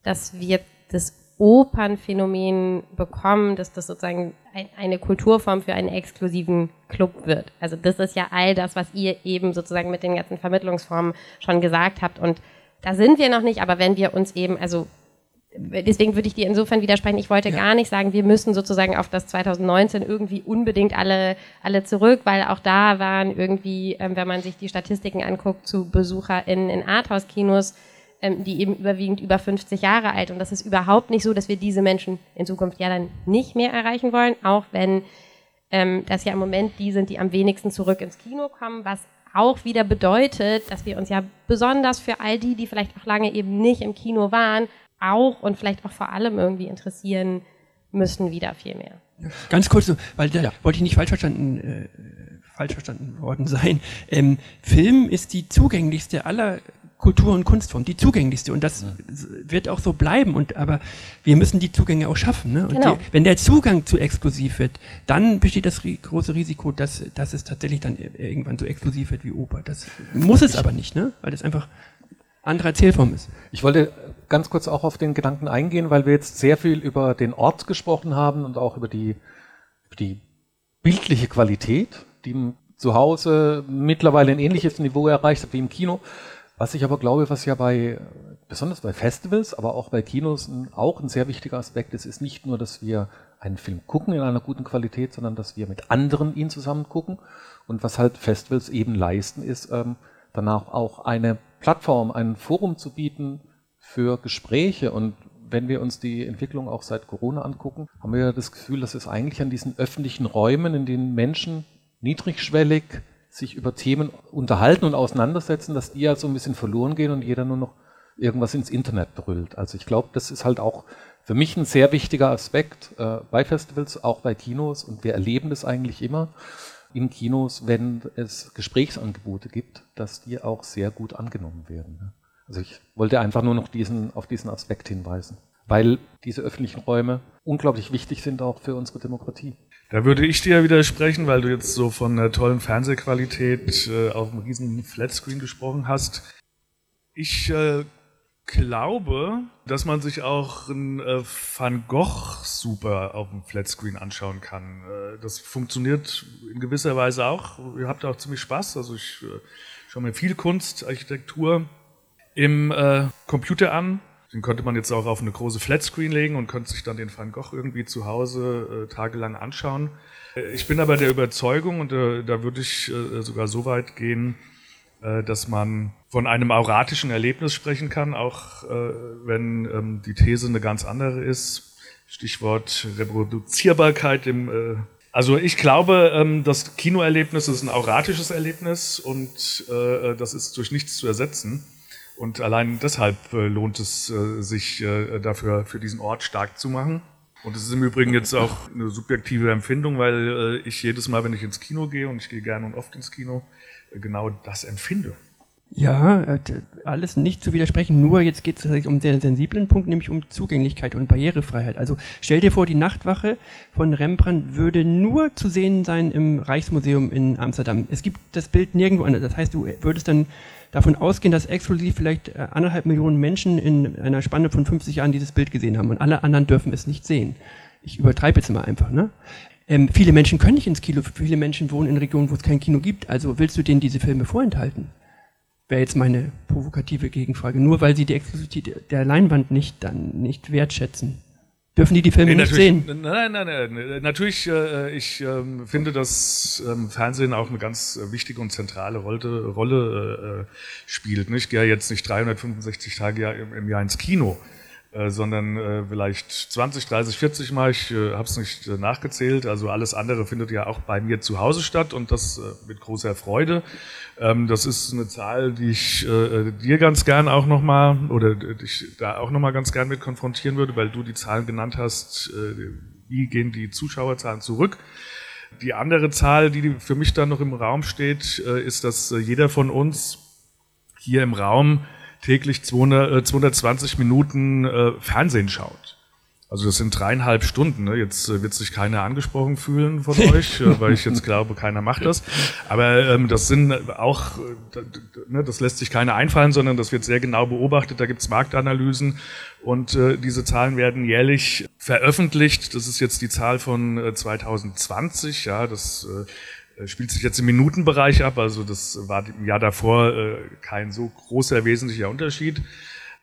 S8: dass wir das Opernphänomen bekommen, dass das sozusagen ein, eine Kulturform für einen exklusiven Club wird. Also das ist ja all das, was ihr eben sozusagen mit den ganzen Vermittlungsformen schon gesagt habt. Und da sind wir noch nicht, aber wenn wir uns eben, also deswegen würde ich dir insofern widersprechen, ich wollte ja. gar nicht sagen, wir müssen sozusagen auf das 2019 irgendwie unbedingt alle, alle zurück, weil auch da waren irgendwie, ähm, wenn man sich die Statistiken anguckt, zu BesucherInnen in Arthouse-Kinos, ähm, die eben überwiegend über 50 Jahre alt. Und das ist überhaupt nicht so, dass wir diese Menschen in Zukunft ja dann nicht mehr erreichen wollen, auch wenn ähm, das ja im Moment die sind, die am wenigsten zurück ins Kino kommen, was auch wieder bedeutet, dass wir uns ja besonders für all die, die vielleicht auch lange eben nicht im Kino waren, auch und vielleicht auch vor allem irgendwie interessieren müssen wieder viel mehr.
S6: Ganz kurz, weil da ja. wollte ich nicht falsch verstanden, äh, falsch verstanden worden sein. Ähm, Film ist die zugänglichste aller Kultur- und Kunstform, die zugänglichste. Und das wird auch so bleiben. Und, aber wir müssen die Zugänge auch schaffen. Ne? Und genau. die, wenn der Zugang zu exklusiv wird, dann besteht das große Risiko, dass, dass es tatsächlich dann irgendwann so exklusiv wird wie Oper. Das muss es aber nicht, ne? weil das einfach andere Erzählform ist.
S4: Ich wollte ganz kurz auch auf den Gedanken eingehen, weil wir jetzt sehr viel über den Ort gesprochen haben und auch über die, die bildliche Qualität, die zu Hause mittlerweile ein ähnliches Niveau erreicht hat wie im Kino. Was ich aber glaube, was ja bei, besonders bei Festivals, aber auch bei Kinos auch ein sehr wichtiger Aspekt ist, ist nicht nur, dass wir einen Film gucken in einer guten Qualität, sondern dass wir mit anderen ihn zusammen gucken. Und was halt Festivals eben leisten, ist ähm, danach auch eine Plattform, ein Forum zu bieten für Gespräche. Und wenn wir uns die Entwicklung auch seit Corona angucken, haben wir das Gefühl, dass es eigentlich an diesen öffentlichen Räumen, in denen Menschen niedrigschwellig sich über Themen unterhalten und auseinandersetzen, dass die ja so ein bisschen verloren gehen und jeder nur noch irgendwas ins Internet brüllt. Also ich glaube, das ist halt auch für mich ein sehr wichtiger Aspekt äh, bei Festivals, auch bei Kinos und wir erleben das eigentlich immer in Kinos, wenn es Gesprächsangebote gibt, dass die auch sehr gut angenommen werden. Ne? Also ich wollte einfach nur noch diesen, auf diesen Aspekt hinweisen, weil diese öffentlichen Räume unglaublich wichtig sind auch für unsere Demokratie.
S7: Da würde ich dir widersprechen, weil du jetzt so von einer tollen Fernsehqualität äh, auf einem riesen Flatscreen gesprochen hast. Ich äh, glaube, dass man sich auch ein äh, Van Gogh super auf dem Flatscreen anschauen kann. Äh, das funktioniert in gewisser Weise auch. Ihr habt auch ziemlich Spaß. Also ich äh, schaue mir viel Kunst, Architektur im äh, Computer an den konnte man jetzt auch auf eine große Flatscreen legen und könnte sich dann den Van Gogh irgendwie zu Hause äh, tagelang anschauen. Äh, ich bin aber der Überzeugung, und äh, da würde ich äh, sogar so weit gehen, äh, dass man von einem auratischen Erlebnis sprechen kann, auch äh, wenn ähm, die These eine ganz andere ist. Stichwort Reproduzierbarkeit im also ich glaube, ähm, das Kinoerlebnis ist ein auratisches Erlebnis und das ist durch nichts zu ersetzen. Und allein deshalb äh, lohnt es äh, sich äh, dafür, für diesen Ort stark zu machen. Und es ist im Übrigen jetzt auch eine subjektive Empfindung, weil ich jedes Mal, wenn ich ins Kino gehe, und ich gehe gerne und oft ins Kino, genau das empfinde.
S6: Ja, alles nicht zu widersprechen, nur jetzt geht es um den sensiblen Punkt, nämlich um Zugänglichkeit und Barrierefreiheit. Also stell dir vor, die Nachtwache von Rembrandt würde nur zu sehen sein im Reichsmuseum in Amsterdam. Es gibt das Bild nirgendwo anders. Das heißt, du würdest dann davon ausgehen, dass exklusiv vielleicht äh, anderthalb Millionen Menschen in einer Spanne von 50 Jahren dieses Bild gesehen haben und alle anderen dürfen es nicht sehen. Ich übertreibe jetzt mal einfach, ne? Ähm, viele Menschen können nicht ins Kino, viele Menschen wohnen in Regionen, wo es kein Kino gibt, also willst du denen diese Filme vorenthalten? Wäre jetzt meine provokative Gegenfrage. Nur weil sie die Exklusivität der Leinwand nicht dann nicht wertschätzen. Dürfen die die Filme nee, nicht sehen?
S7: Nein, nein, nein. Natürlich, äh, ich äh, finde, dass ähm, Fernsehen auch eine ganz äh, wichtige und zentrale Rolle, Rolle äh, spielt. Ich gehe ja jetzt nicht 365 Tage im Jahr ins Kino, äh, sondern äh, vielleicht 20, 30, 40 Mal. Ich äh, habe es nicht äh, nachgezählt. Also alles andere findet ja auch bei mir zu Hause statt und das äh, mit großer Freude. Ähm, das ist eine Zahl, die ich äh, dir ganz gern auch nochmal oder dich da auch nochmal ganz gern mit konfrontieren würde, weil du die Zahlen genannt hast. Äh, wie gehen die Zuschauerzahlen zurück? Die andere Zahl, die für mich dann noch im Raum steht, äh, ist, dass äh, jeder von uns hier im Raum täglich 200, 220 Minuten Fernsehen schaut. Also das sind dreieinhalb Stunden. Ne? Jetzt äh, wird sich keiner angesprochen fühlen von euch, äh, weil ich jetzt glaube, keiner macht das. Aber ähm, das sind auch, äh, ne, das lässt sich keiner einfallen, sondern das wird sehr genau beobachtet. Da gibt's Marktanalysen und äh, diese Zahlen werden jährlich veröffentlicht. Das ist jetzt die Zahl von äh, 2020. Ja, das äh, spielt sich jetzt im Minutenbereich ab. Also das war im Jahr davor äh, kein so großer wesentlicher Unterschied.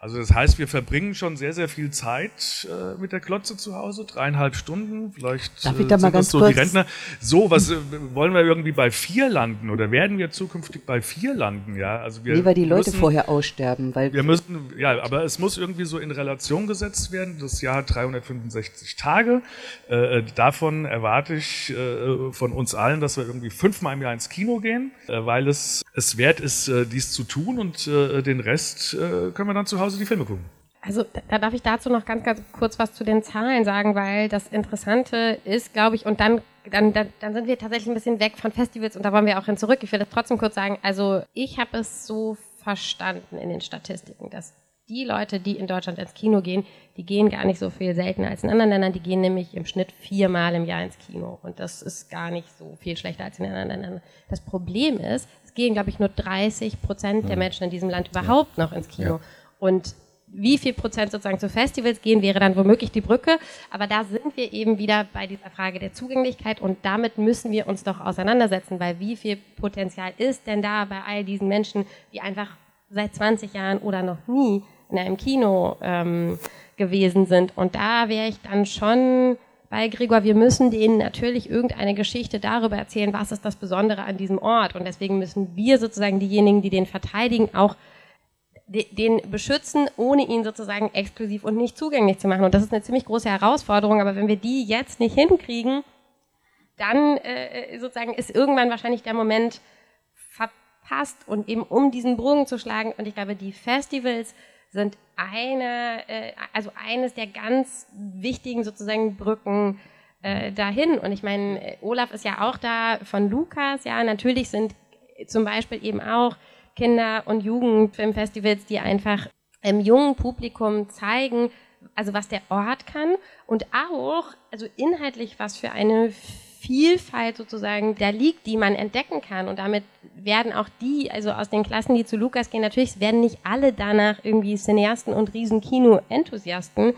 S7: Also das heißt, wir verbringen schon sehr, sehr viel Zeit äh, mit der Klotze zu Hause, dreieinhalb Stunden, vielleicht
S3: Darf ich da
S7: äh,
S3: mal ganz
S7: so
S3: kurz?
S7: die Rentner. So, was äh, wollen wir irgendwie bei vier landen oder werden wir zukünftig bei vier landen? Ja, also wir
S3: Nee, weil die Leute
S7: müssen,
S3: vorher aussterben, weil
S7: wir müssen, ja, aber es muss irgendwie so in Relation gesetzt werden. Das Jahr hat 365 Tage. Äh, davon erwarte ich äh, von uns allen, dass wir irgendwie fünfmal im Jahr ins Kino gehen, äh, weil es es wert ist, äh, dies zu tun und äh, den Rest äh, können wir dann zu Hause die Filme gucken.
S8: Also da- da darf ich dazu noch ganz, ganz kurz was zu den Zahlen sagen, weil das Interessante ist, glaube ich, und dann, dann, dann, sind wir tatsächlich ein bisschen weg von Festivals und da wollen wir auch hin zurück. Ich will das trotzdem kurz sagen. Also ich habe es so verstanden in den Statistiken, dass die Leute, die in Deutschland ins Kino gehen, die gehen gar nicht so viel seltener als in anderen Ländern. Die gehen nämlich im Schnitt viermal im Jahr ins Kino. Und das ist gar nicht so viel schlechter als in anderen Ländern. Das Problem ist, es gehen, glaube ich, nur 30 Prozent der Menschen in diesem Land überhaupt noch ins Kino.
S10: Ja.
S8: Und wie viel Prozent sozusagen zu Festivals gehen, wäre dann womöglich die Brücke. Aber da sind wir eben wieder bei dieser Frage der Zugänglichkeit und damit müssen wir uns doch auseinandersetzen, weil wie viel Potenzial ist denn da bei all diesen Menschen, die einfach seit 20 Jahren oder noch nie in einem Kino ähm, gewesen sind. Und da wäre ich dann schon bei Gregor, wir müssen denen natürlich irgendeine Geschichte darüber erzählen, was ist das Besondere an diesem Ort. Und deswegen müssen wir sozusagen diejenigen, die den verteidigen, auch den beschützen, ohne ihn sozusagen exklusiv und nicht zugänglich zu machen. Und das ist eine ziemlich große Herausforderung. Aber wenn wir die jetzt nicht hinkriegen, dann äh, sozusagen ist irgendwann wahrscheinlich der Moment verpasst und eben um diesen Bogen zu schlagen. Und ich glaube, die Festivals sind eine, äh, also eines der ganz wichtigen sozusagen Brücken äh, dahin. Und ich meine, Olaf ist ja auch da von Lukas, ja, natürlich sind zum Beispiel eben auch Kinder- und Jugendfilmfestivals, die einfach im jungen Publikum zeigen, also was der Ort kann und auch, also inhaltlich, was für eine Vielfalt sozusagen da liegt, die man entdecken kann. Und damit werden auch die, also aus den Klassen, die zu Lukas gehen, natürlich werden nicht alle danach irgendwie Cineasten und Riesen-Kino-Enthusiasten,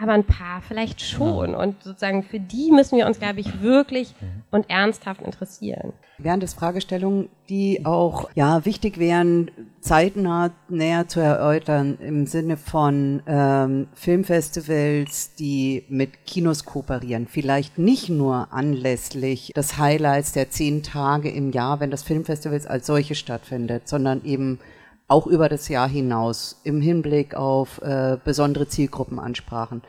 S8: aber ein paar vielleicht schon. Und sozusagen für die müssen wir uns, glaube ich, wirklich und ernsthaft interessieren.
S3: wären das Fragestellungen, die auch ja wichtig wären, zeitnah näher zu erörtern im Sinne von ähm, Filmfestivals, die mit Kinos kooperieren. Vielleicht nicht nur anlässlich des Highlights der zehn Tage im Jahr, wenn das Filmfestivals als solche stattfindet, sondern eben auch über das Jahr hinaus im Hinblick auf äh, besondere Zielgruppenansprachen.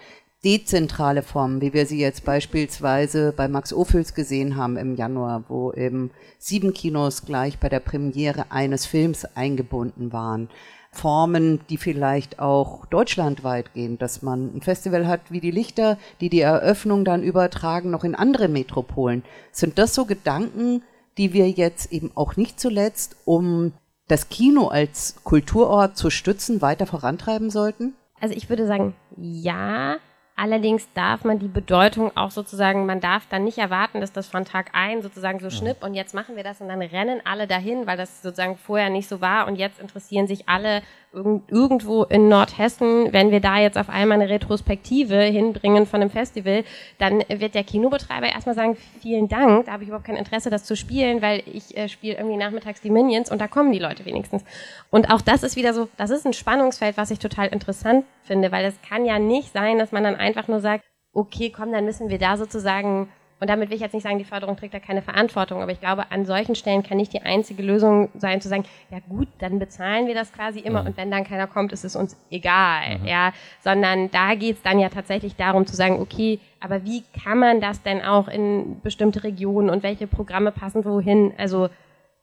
S3: Dezentrale Formen, wie wir sie jetzt beispielsweise bei Max Ophüls gesehen haben im Januar, wo eben sieben Kinos gleich bei der Premiere eines Films eingebunden waren. Formen, die vielleicht auch deutschlandweit gehen, dass man ein Festival hat wie die Lichter, die die Eröffnung dann übertragen noch in andere Metropolen. Sind das so Gedanken, die wir jetzt eben auch nicht zuletzt, um das Kino als Kulturort zu stützen, weiter vorantreiben sollten?
S8: Also ich würde sagen, ja. Allerdings darf man die Bedeutung auch sozusagen, man darf dann nicht erwarten, dass das von Tag ein sozusagen so schnipp und jetzt machen wir das und dann rennen alle dahin, weil das sozusagen vorher nicht so war und jetzt interessieren sich alle irgendwo in Nordhessen, wenn wir da jetzt auf einmal eine Retrospektive hinbringen von einem Festival, dann wird der Kinobetreiber erstmal sagen, vielen Dank, da habe ich überhaupt kein Interesse, das zu spielen, weil ich äh, spiele irgendwie nachmittags die Minions und da kommen die Leute wenigstens. Und auch das ist wieder so, das ist ein Spannungsfeld, was ich total interessant finde, weil es kann ja nicht sein, dass man dann einfach nur sagt, okay, komm, dann müssen wir da sozusagen, und damit will ich jetzt nicht sagen, die Förderung trägt da keine Verantwortung, aber ich glaube, an solchen Stellen kann nicht die einzige Lösung sein, zu sagen, ja gut, dann bezahlen wir das quasi immer und wenn dann keiner kommt, ist es uns egal, ja, sondern da geht es dann ja tatsächlich darum zu sagen, okay, aber wie kann man das denn auch in bestimmte Regionen und welche Programme passen wohin, also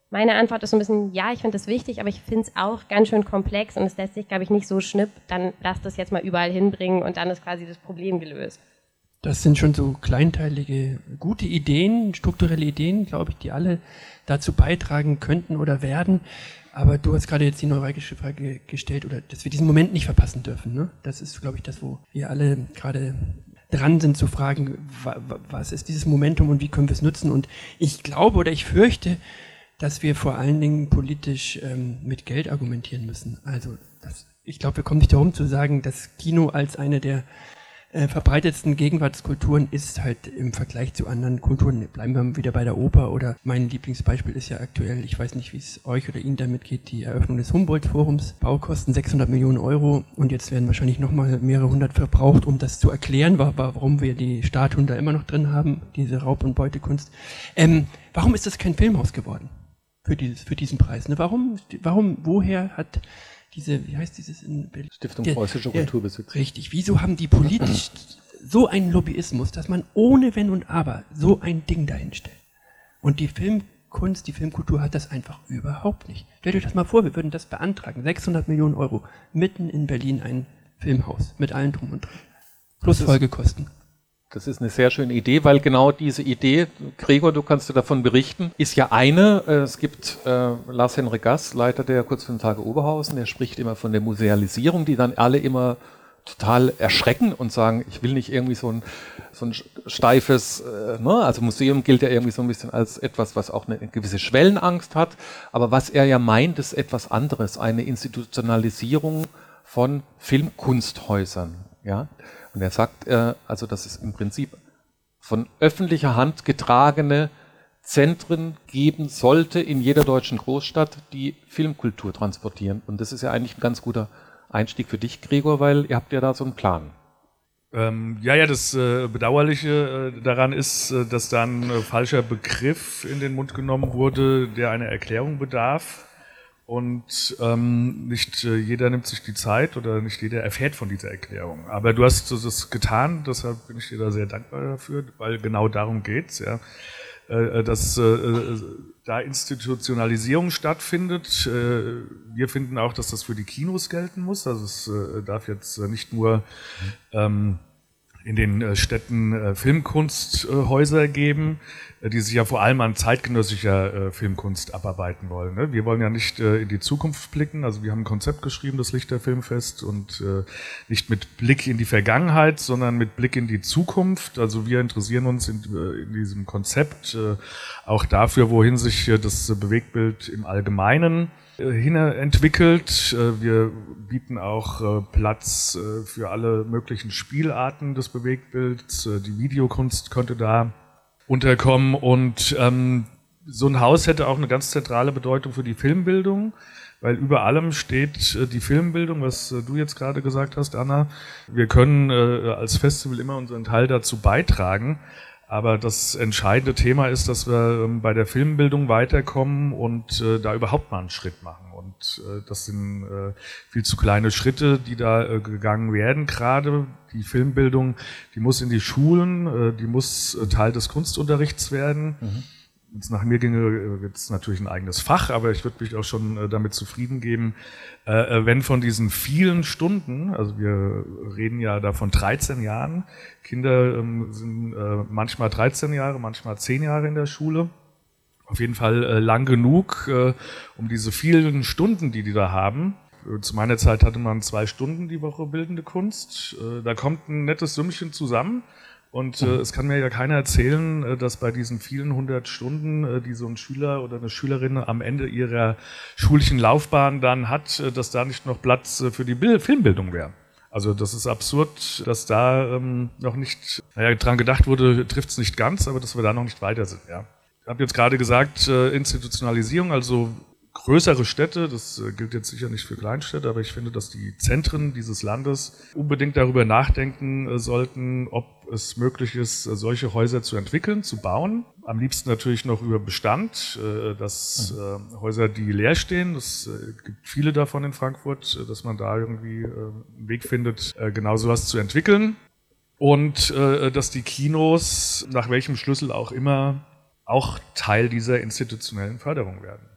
S8: meine Antwort ist so ein bisschen, ja, ich finde das wichtig, aber ich finde es auch ganz schön komplex und es lässt sich, glaube ich, nicht so schnipp, dann lass das jetzt mal überall hinbringen und dann ist quasi das Problem gelöst.
S6: Das sind schon so kleinteilige, gute Ideen, strukturelle Ideen, glaube ich, die alle dazu beitragen könnten oder werden. Aber du hast gerade jetzt die neuralgische Frage gestellt, oder dass wir diesen Moment nicht verpassen dürfen. Ne? Das ist, glaube ich, das, wo wir alle gerade dran sind zu fragen, wa- wa- was ist dieses Momentum und wie können wir es nutzen. Und ich glaube oder ich fürchte, dass wir vor allen Dingen politisch ähm, mit Geld argumentieren müssen. Also das, ich glaube, wir kommen nicht darum zu sagen, das Kino als eine der äh, verbreitetsten Gegenwartskulturen ist halt im Vergleich zu anderen Kulturen, bleiben wir wieder bei der Oper oder mein Lieblingsbeispiel ist ja aktuell, ich weiß nicht, wie es euch oder Ihnen damit geht, die Eröffnung des Humboldt-Forums. Baukosten 600 Millionen Euro und jetzt werden wahrscheinlich nochmal mehrere hundert verbraucht, um das zu erklären, warum wir die Statuen da immer noch drin haben, diese Raub- und Beutekunst. Ähm, warum ist das kein Filmhaus geworden? Für, dieses, für diesen Preis. Ne? Warum, warum, woher hat diese, wie heißt dieses in Berlin?
S4: Stiftung Preußischer Kulturbesitz.
S6: Richtig. Wieso haben die politisch so einen Lobbyismus, dass man ohne Wenn und Aber so ein Ding dahinstellt? Und die Filmkunst, die Filmkultur hat das einfach überhaupt nicht. Stellt euch das mal vor, wir würden das beantragen. 600 Millionen Euro. Mitten in Berlin ein Filmhaus. Mit allen drum und dran. Plus Folgekosten.
S4: Das ist eine sehr schöne Idee, weil genau diese Idee, Gregor, du kannst du davon berichten, ist ja eine. Äh, es gibt äh, Lars-Henrik Gass, Leiter der Kurzfilmtage Oberhausen, der spricht immer von der Musealisierung, die dann alle immer total erschrecken und sagen, ich will nicht irgendwie so ein, so ein steifes, äh, ne? also Museum gilt ja irgendwie so ein bisschen als etwas, was auch eine gewisse Schwellenangst hat, aber was er ja meint, ist etwas anderes, eine Institutionalisierung von Filmkunsthäusern. Ja? Und er sagt, äh, also dass es im Prinzip von öffentlicher Hand getragene Zentren geben sollte in jeder deutschen Großstadt, die Filmkultur transportieren. Und das ist ja eigentlich ein ganz guter Einstieg für dich, Gregor, weil ihr habt ja da so einen Plan.
S7: Ähm, ja, ja, das äh, Bedauerliche äh, daran ist, äh, dass da ein äh, falscher Begriff in den Mund genommen wurde, der einer Erklärung bedarf. Und ähm, nicht äh, jeder nimmt sich die Zeit oder nicht jeder erfährt von dieser Erklärung. Aber du hast das getan, deshalb bin ich dir da sehr dankbar dafür, weil genau darum geht's, ja. Äh, äh dass äh, da Institutionalisierung stattfindet. Wir finden auch, dass das für die Kinos gelten muss. Also es darf jetzt nicht nur ähm, in den Städten Filmkunsthäuser geben, die sich ja vor allem an zeitgenössischer Filmkunst abarbeiten wollen. Ne? Wir wollen ja nicht in die Zukunft blicken, also wir haben ein Konzept geschrieben, das Lichter Filmfest, und nicht mit Blick in die Vergangenheit, sondern mit Blick in die Zukunft. Also wir interessieren uns in, in diesem Konzept auch dafür, wohin sich das Bewegtbild im Allgemeinen hin entwickelt. Äh, wir bieten auch äh, Platz äh, für alle möglichen Spielarten des Bewegtbilds. Die Videokunst könnte da unterkommen und ähm, so ein Haus hätte auch eine ganz zentrale Bedeutung für die Filmbildung, weil über allem steht die Filmbildung, was du jetzt gerade gesagt hast, Anna. Wir können als Festival immer unseren Teil dazu beitragen, aber das entscheidende Thema ist, dass wir ähm, bei der Filmbildung weiterkommen und äh, da überhaupt mal einen Schritt machen. Und äh, das sind äh, viel zu kleine Schritte, die da äh, gegangen werden. Gerade die Filmbildung, die muss in die Schulen, äh, die muss äh, Teil des Kunstunterrichts werden. Mhm wenn es nach mir ginge, wird es natürlich ein eigenes Fach, aber ich würde mich auch schon äh, damit zufrieden geben, äh, äh, wenn von diesen vielen Stunden, also wir reden ja da von 13 Jahren, Kinder ähm, sind manchmal 13 Jahre, manchmal 10 Jahre in der Schule, auf jeden Fall lang genug, um diese vielen Stunden, die die da haben, zu meiner Zeit hatte man zwei Stunden die Woche bildende Kunst. Da kommt ein nettes Sümmchen zusammen. Und äh, es kann mir ja keiner erzählen, äh, dass bei diesen vielen hundert Stunden, äh, die so ein Schüler oder eine Schülerin am Ende ihrer schulischen Laufbahn dann hat, äh, dass da nicht noch Platz für die Bild Filmbildung wäre. Also das ist absurd, dass da ähm, noch nicht, naja, dran gedacht wurde, trifft es nicht ganz, aber dass wir da noch nicht weiter sind. Ja. Ich habe jetzt gerade gesagt, äh, Institutionalisierung, also größere Städte, das äh, gilt jetzt sicher nicht für Kleinstädte, aber ich finde, dass die Zentren dieses Landes unbedingt darüber nachdenken äh, sollten, ob es möglich ist, äh, solche Häuser zu entwickeln, zu bauen. Am liebsten natürlich noch über Bestand, dass Häuser, die leer stehen, es gibt viele davon in Frankfurt, dass man da irgendwie einen Weg findet, genau sowas zu entwickeln. Und dass die Kinos, nach welchem Schlüssel auch immer, auch Teil dieser institutionellen Förderung werden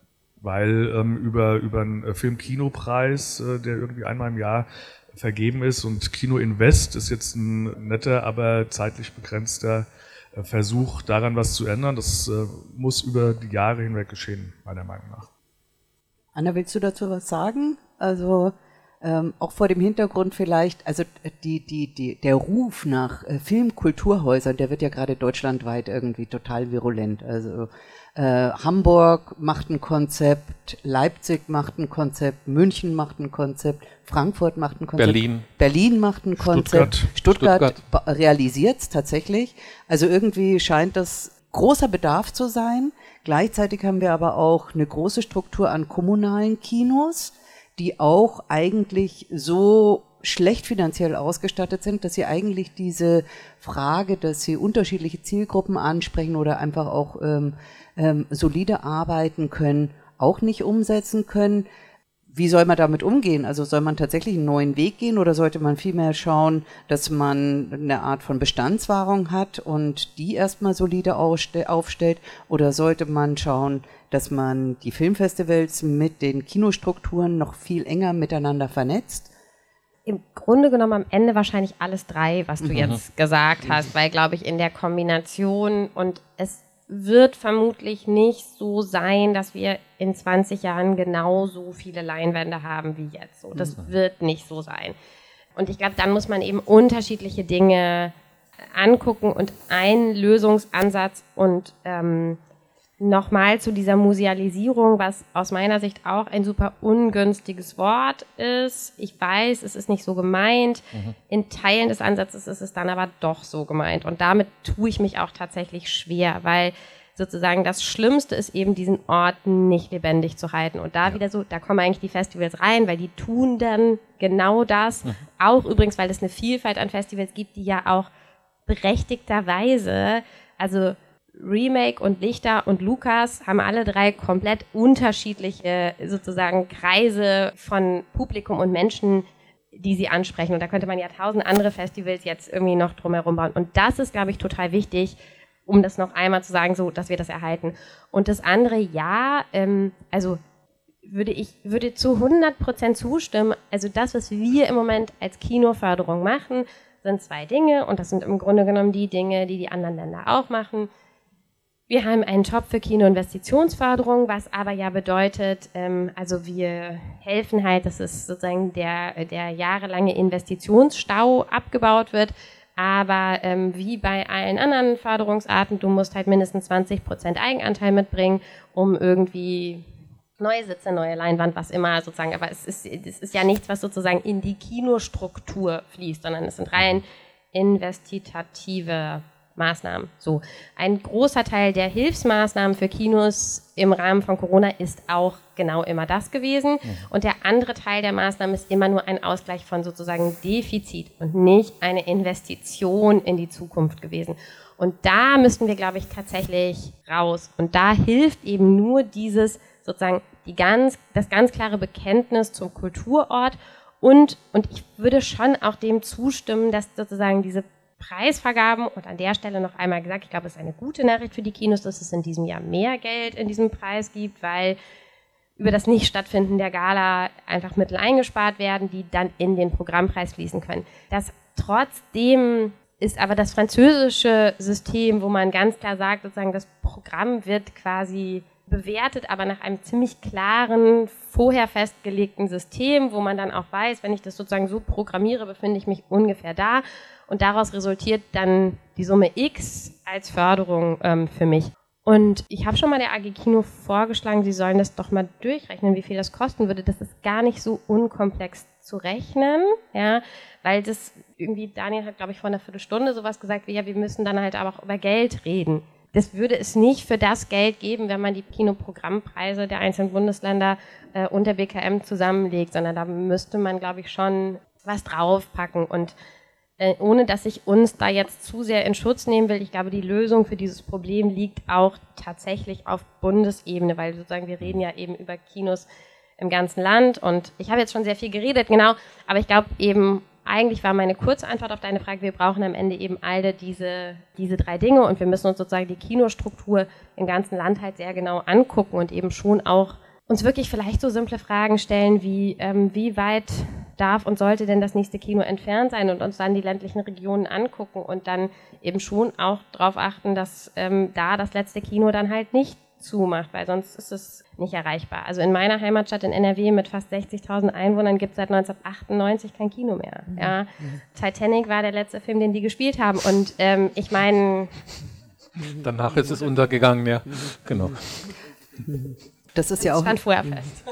S7: weil ähm, über, über einen äh, Film-Kino-Preis, äh, der irgendwie einmal im Jahr vergeben ist und Kino Invest ist jetzt ein netter, aber zeitlich begrenzter äh, Versuch, daran was zu ändern. Das äh, muss über die Jahre hinweg geschehen, meiner Meinung nach.
S9: Anna, willst du dazu was sagen? Also ähm, auch vor dem Hintergrund vielleicht, also äh, die, die, die, der Ruf nach äh, Filmkulturhäusern, der wird ja gerade deutschlandweit irgendwie total virulent. Also
S3: Äh, Hamburg macht ein Konzept, Leipzig macht ein Konzept, München macht ein Konzept, Frankfurt macht ein Konzept,
S4: Berlin,
S3: Berlin macht ein Konzept,
S4: Stuttgart,
S3: Stuttgart, Stuttgart. realisiert es tatsächlich. Also irgendwie scheint das großer Bedarf zu sein. Gleichzeitig haben wir aber auch eine große Struktur an kommunalen Kinos, die auch eigentlich so schlecht finanziell ausgestattet sind, dass sie eigentlich diese Frage, dass sie unterschiedliche Zielgruppen ansprechen oder einfach auch ähm, ähm, solide arbeiten können, auch nicht umsetzen können. Wie soll man damit umgehen? Also soll man tatsächlich einen neuen Weg gehen oder sollte man vielmehr schauen, dass man eine Art von Bestandswahrung hat und die erstmal solide aufstellt? Oder sollte man schauen, dass man die Filmfestivals mit den Kinostrukturen noch viel enger miteinander vernetzt?
S8: Im Grunde genommen am Ende wahrscheinlich alles drei, was du mhm. jetzt gesagt hast, weil, glaube ich, in der Kombination und es wird vermutlich nicht so sein, dass wir in 20 Jahren genauso viele Leinwände haben wie jetzt. So, das mhm. wird nicht so sein. Und ich glaube, dann muss man eben unterschiedliche Dinge angucken und ein Lösungsansatz und ähm, nochmal zu dieser Musealisierung, was aus meiner Sicht auch ein super ungünstiges Wort ist. Ich weiß, es ist nicht so gemeint. Mhm. In Teilen des Ansatzes ist es dann aber doch so gemeint. Und damit tue ich mich auch tatsächlich schwer, weil sozusagen das Schlimmste ist eben, diesen Ort nicht lebendig zu halten. Und da ja. wieder so, da kommen eigentlich die Festivals rein, weil die tun dann genau das. Mhm. Auch übrigens, weil es eine Vielfalt an Festivals gibt, die ja auch berechtigterweise, also Remake und Lichter und Lukas haben alle drei komplett unterschiedliche sozusagen Kreise von Publikum und Menschen, die sie ansprechen. Und da könnte man ja tausend andere Festivals jetzt irgendwie noch drumherum bauen. Und das ist, glaube ich, total wichtig, um das noch einmal zu sagen, so, dass wir das erhalten. Und das andere, ja, ähm, also würde ich würde zu 100 Prozent zustimmen. Also das, was wir im Moment als Kinoförderung machen, sind zwei Dinge. Und das sind im Grunde genommen die Dinge, die die anderen Länder auch machen wir haben einen Top für Kinoinvestitionsförderung, was aber ja bedeutet, ähm, also wir helfen halt, dass es sozusagen der, der jahrelange Investitionsstau abgebaut wird. Aber ähm, wie bei allen anderen Förderungsarten, du musst halt mindestens 20 Prozent Eigenanteil mitbringen, um irgendwie neue Sitze, neue Leinwand, was immer sozusagen. Aber es ist, es ist ja nichts, was sozusagen in die Kinostruktur fließt, sondern es sind rein investitative Maßnahmen. So. Ein großer Teil der Hilfsmaßnahmen für Kinos im Rahmen von Corona ist auch genau immer das gewesen. Mhm. Und der andere Teil der Maßnahmen ist immer nur ein Ausgleich von sozusagen Defizit und nicht eine Investition in die Zukunft gewesen. Und da müssten wir, glaube ich, tatsächlich raus. Und da hilft eben nur dieses sozusagen die ganz, das ganz klare Bekenntnis zum Kulturort und, und ich würde schon auch dem zustimmen, dass sozusagen diese Preisvergaben und an der Stelle noch einmal gesagt, ich glaube, es ist eine gute Nachricht für die Kinos, dass es in diesem Jahr mehr Geld in diesem Preis gibt, weil über das Nichtstattfinden der Gala einfach Mittel eingespart werden, die dann in den Programmpreis fließen können. Das trotzdem ist aber das französische System, wo man ganz klar sagt, sozusagen das Programm wird quasi bewertet, aber nach einem ziemlich klaren, vorher festgelegten System, wo man dann auch weiß, wenn ich das sozusagen so programmiere, befinde ich mich ungefähr da und daraus resultiert dann die Summe X als Förderung ähm, für mich. Und ich habe schon mal der AG Kino vorgeschlagen, sie sollen das doch mal durchrechnen, wie viel das kosten würde. Das ist gar nicht so unkomplex zu rechnen, ja, weil das irgendwie, Daniel hat, glaube ich, vor einer Viertelstunde sowas gesagt, wie ja, wir müssen dann halt aber auch über Geld reden. Das würde es nicht für das Geld geben, wenn man die Kinoprogrammpreise der einzelnen Bundesländer äh, unter BKM zusammenlegt, sondern da müsste man, glaube ich, schon was draufpacken. Und äh, ohne dass ich uns da jetzt zu sehr in Schutz nehmen will, ich glaube, die Lösung für dieses Problem liegt auch tatsächlich auf Bundesebene, weil sozusagen wir reden ja eben über Kinos im ganzen Land und ich habe jetzt schon sehr viel geredet, genau, aber ich glaube eben, eigentlich war meine kurze Antwort auf deine Frage, wir brauchen am Ende eben alle diese, diese drei Dinge und wir müssen uns sozusagen die Kinostruktur im ganzen Land halt sehr genau angucken und eben schon auch uns wirklich vielleicht so simple Fragen stellen wie, ähm, wie weit darf und sollte denn das nächste Kino entfernt sein und uns dann die ländlichen Regionen angucken und dann eben schon auch darauf achten, dass ähm, da das letzte Kino dann halt nicht zumacht, weil sonst ist es nicht erreichbar. Also in meiner Heimatstadt in NRW mit fast 60.000 Einwohnern gibt es seit 1998 kein Kino mehr. Mhm. Ja. Mhm. Titanic war der letzte Film, den die gespielt haben und ähm, ich meine
S4: Danach ist es untergegangen, ja. Genau.
S3: Das ist ja auch.
S8: Stand vorher fest.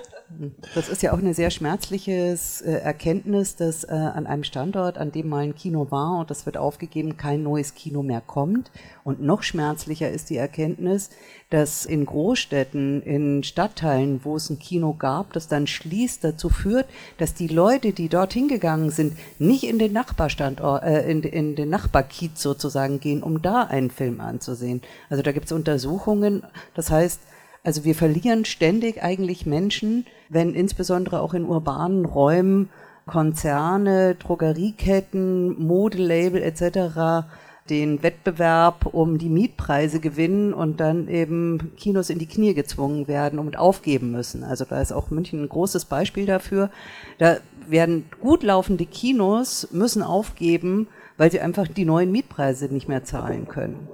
S3: Das ist ja auch eine sehr schmerzliche äh, Erkenntnis, dass äh, an einem Standort, an dem mal ein Kino war und das wird aufgegeben, kein neues Kino mehr kommt. Und noch schmerzlicher ist die Erkenntnis, dass in Großstädten, in Stadtteilen, wo es ein Kino gab, das dann schließt, dazu führt, dass die Leute, die dorthin gegangen sind, nicht in den Nachbarstandort, äh, in, in den Nachbarkiez sozusagen gehen, um da einen Film anzusehen. Also da gibt es Untersuchungen, das heißt, also wir verlieren ständig eigentlich Menschen, wenn insbesondere auch in urbanen Räumen Konzerne, Drogerieketten, Modelabel etc. den Wettbewerb um die Mietpreise gewinnen und dann eben Kinos in die Knie gezwungen werden und aufgeben müssen. Also da ist auch München ein großes Beispiel dafür. Da werden gut laufende Kinos müssen aufgeben, weil sie einfach die neuen Mietpreise nicht mehr zahlen können.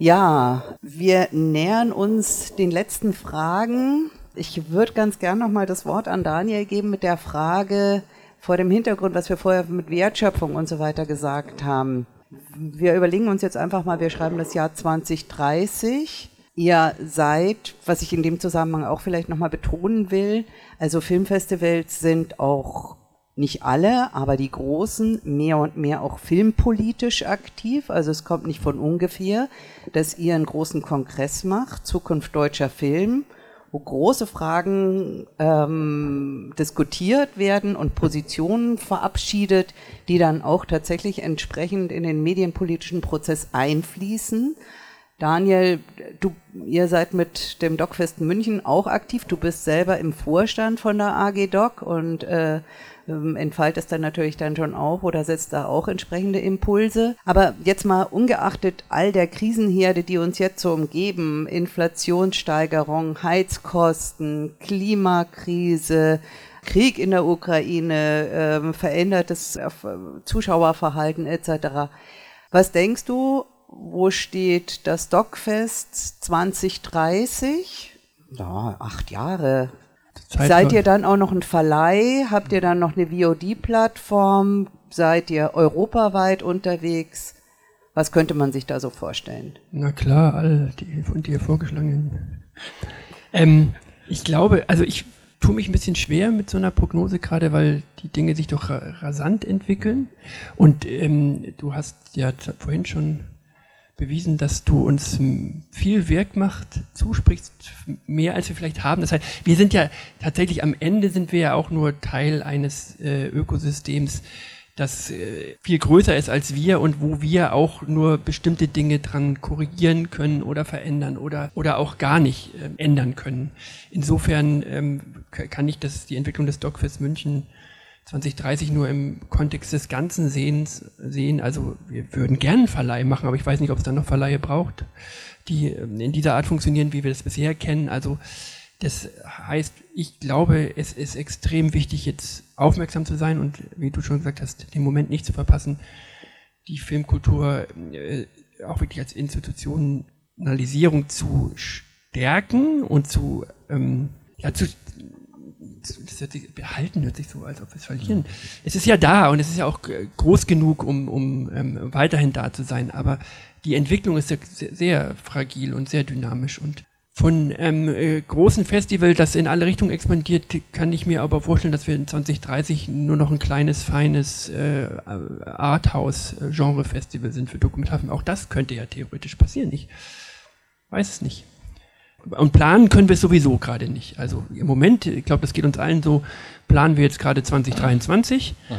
S3: Ja, wir nähern uns den letzten Fragen. Ich würde ganz gern nochmal das Wort an Daniel geben mit der Frage vor dem Hintergrund, was wir vorher mit Wertschöpfung und so weiter gesagt haben. Wir überlegen uns jetzt einfach mal, wir schreiben das Jahr 2030. Ihr seid, was ich in dem Zusammenhang auch vielleicht nochmal betonen will, also Filmfestivals sind auch nicht alle, aber die großen mehr und mehr auch filmpolitisch aktiv. Also es kommt nicht von ungefähr, dass ihr einen großen Kongress macht, Zukunft deutscher Film, wo große Fragen ähm, diskutiert werden und Positionen verabschiedet, die dann auch tatsächlich entsprechend in den medienpolitischen Prozess einfließen. Daniel, du, ihr seid mit dem DocFest München auch aktiv. Du bist selber im Vorstand von der AG Doc und äh, ähm, entfaltet dann natürlich dann schon auch oder setzt da auch entsprechende Impulse. Aber jetzt mal ungeachtet all der Krisenherde, die uns jetzt so umgeben, Inflationssteigerung, Heizkosten, Klimakrise, Krieg in der Ukraine, äh, verändertes Zuschauerverhalten etc. Was denkst du, wo steht das Dockfest 2030? Ja, acht Jahre. Zeit Seid ihr dann auch noch ein Verleih? Habt ihr dann noch eine VOD-Plattform? Seid ihr europaweit unterwegs? Was könnte man sich da so vorstellen?
S6: Na klar, all die von dir vorgeschlagenen. Ähm, ich glaube, also ich tue mich ein bisschen schwer mit so einer Prognose, gerade weil die Dinge sich doch rasant entwickeln. Und ähm, du hast ja vorhin schon bewiesen, dass du uns viel Wirkmacht zusprichst, mehr als wir vielleicht haben. Das heißt, wir sind ja tatsächlich am Ende sind wir ja auch nur Teil eines äh, Ökosystems, das äh, viel größer ist als wir und wo wir auch nur bestimmte Dinge dran korrigieren können oder verändern oder, oder auch gar nicht äh, ändern können. Insofern ähm, kann ich das, die Entwicklung des DocFest München 2030 nur im Kontext des ganzen Sehens sehen. Also wir würden gerne einen Verleih machen, aber ich weiß nicht, ob es dann noch Verleihe braucht, die ähm, in dieser Art funktionieren, wie wir das bisher kennen. Also das heißt, ich glaube, es ist extrem wichtig, jetzt aufmerksam zu sein und wie du schon gesagt hast, den Moment nicht zu verpassen, die Filmkultur äh, auch wirklich als Institutionalisierung zu stärken und zu, ähm, ja, zu, das hört sich, behalten hört sich so, als ob wir es verlieren. Es ist ja da und es ist ja auch groß genug, um, um ähm, weiterhin da zu sein, aber die Entwicklung ist sehr, sehr fragil und sehr dynamisch und von ähm, äh, großen Festival, das in alle Richtungen expandiert, kann ich mir aber vorstellen, dass wir in 2030 nur noch ein kleines, feines äh, Arthouse-Genre-Festival sind für Dokumentarfilme. Auch das könnte ja theoretisch passieren. Ich weiß es nicht. Und planen können wir sowieso gerade nicht. Also im Moment, ich glaube, das geht uns allen so, planen wir jetzt gerade 2023. Mhm.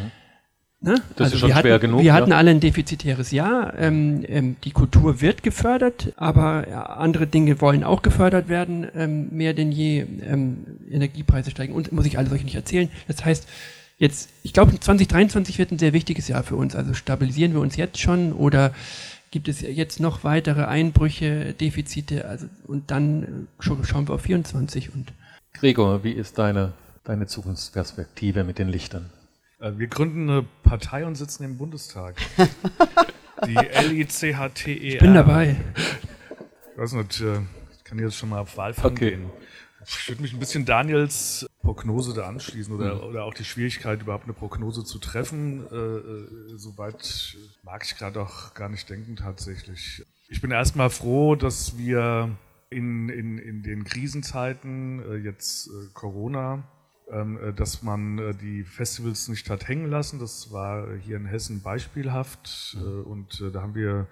S6: Ne?
S4: Das
S6: also
S4: ist schon
S6: wir
S4: schwer
S6: hatten,
S4: genug.
S6: Wir
S4: ja.
S6: hatten alle ein defizitäres Jahr. Ähm, ähm, die Kultur wird gefördert, aber andere Dinge wollen auch gefördert werden, ähm, mehr denn je. Ähm, Energiepreise steigen und muss ich alles euch nicht erzählen. Das heißt, jetzt, ich glaube, 2023 wird ein sehr wichtiges Jahr für uns. Also stabilisieren wir uns jetzt schon oder gibt es jetzt noch weitere Einbrüche, Defizite, also und dann äh, schauen wir auf 24 und
S4: Gregor, wie ist deine, deine Zukunftsperspektive mit den Lichtern?
S7: Äh, wir gründen eine Partei und sitzen im Bundestag. Die L-I-C-H-T-E-R.
S6: Ich bin dabei.
S7: Ich weiß nicht, äh, ich kann jetzt schon mal auf Wahlfang
S4: Okay.
S7: gehen. Ich würde mich ein bisschen Daniels Prognose da anschließen oder,
S4: Mhm.
S7: oder auch die Schwierigkeit, überhaupt eine Prognose zu treffen. Äh, äh, Soweit mag ich gerade auch gar nicht denken tatsächlich. Ich bin erstmal froh, dass wir in, in, in den Krisenzeiten, äh, jetzt äh, Corona, ähm, äh, dass man äh, die Festivals nicht hat hängen lassen. Das war hier in Hessen beispielhaft äh, und da haben wir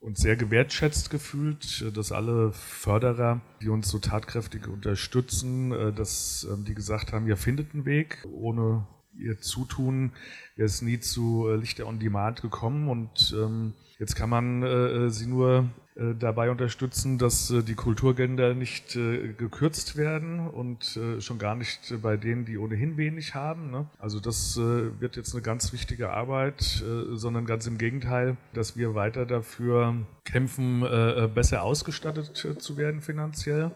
S7: uns sehr gewertschätzt gefühlt, dass alle Förderer, die uns so tatkräftig unterstützen, dass ähm, die gesagt haben, ihr findet einen Weg, ohne ihr Zutun wäre es nie zu Lichter on Demand gekommen. Und ähm, jetzt kann man sie nur äh, dabei unterstützen, dass äh, die Kulturgelder nicht äh, gekürzt werden und schon gar nicht bei denen, die ohnehin wenig haben. Ne? Also das wird jetzt eine ganz wichtige Arbeit, sondern ganz im Gegenteil, dass wir weiter dafür kämpfen, besser ausgestattet zu werden finanziell.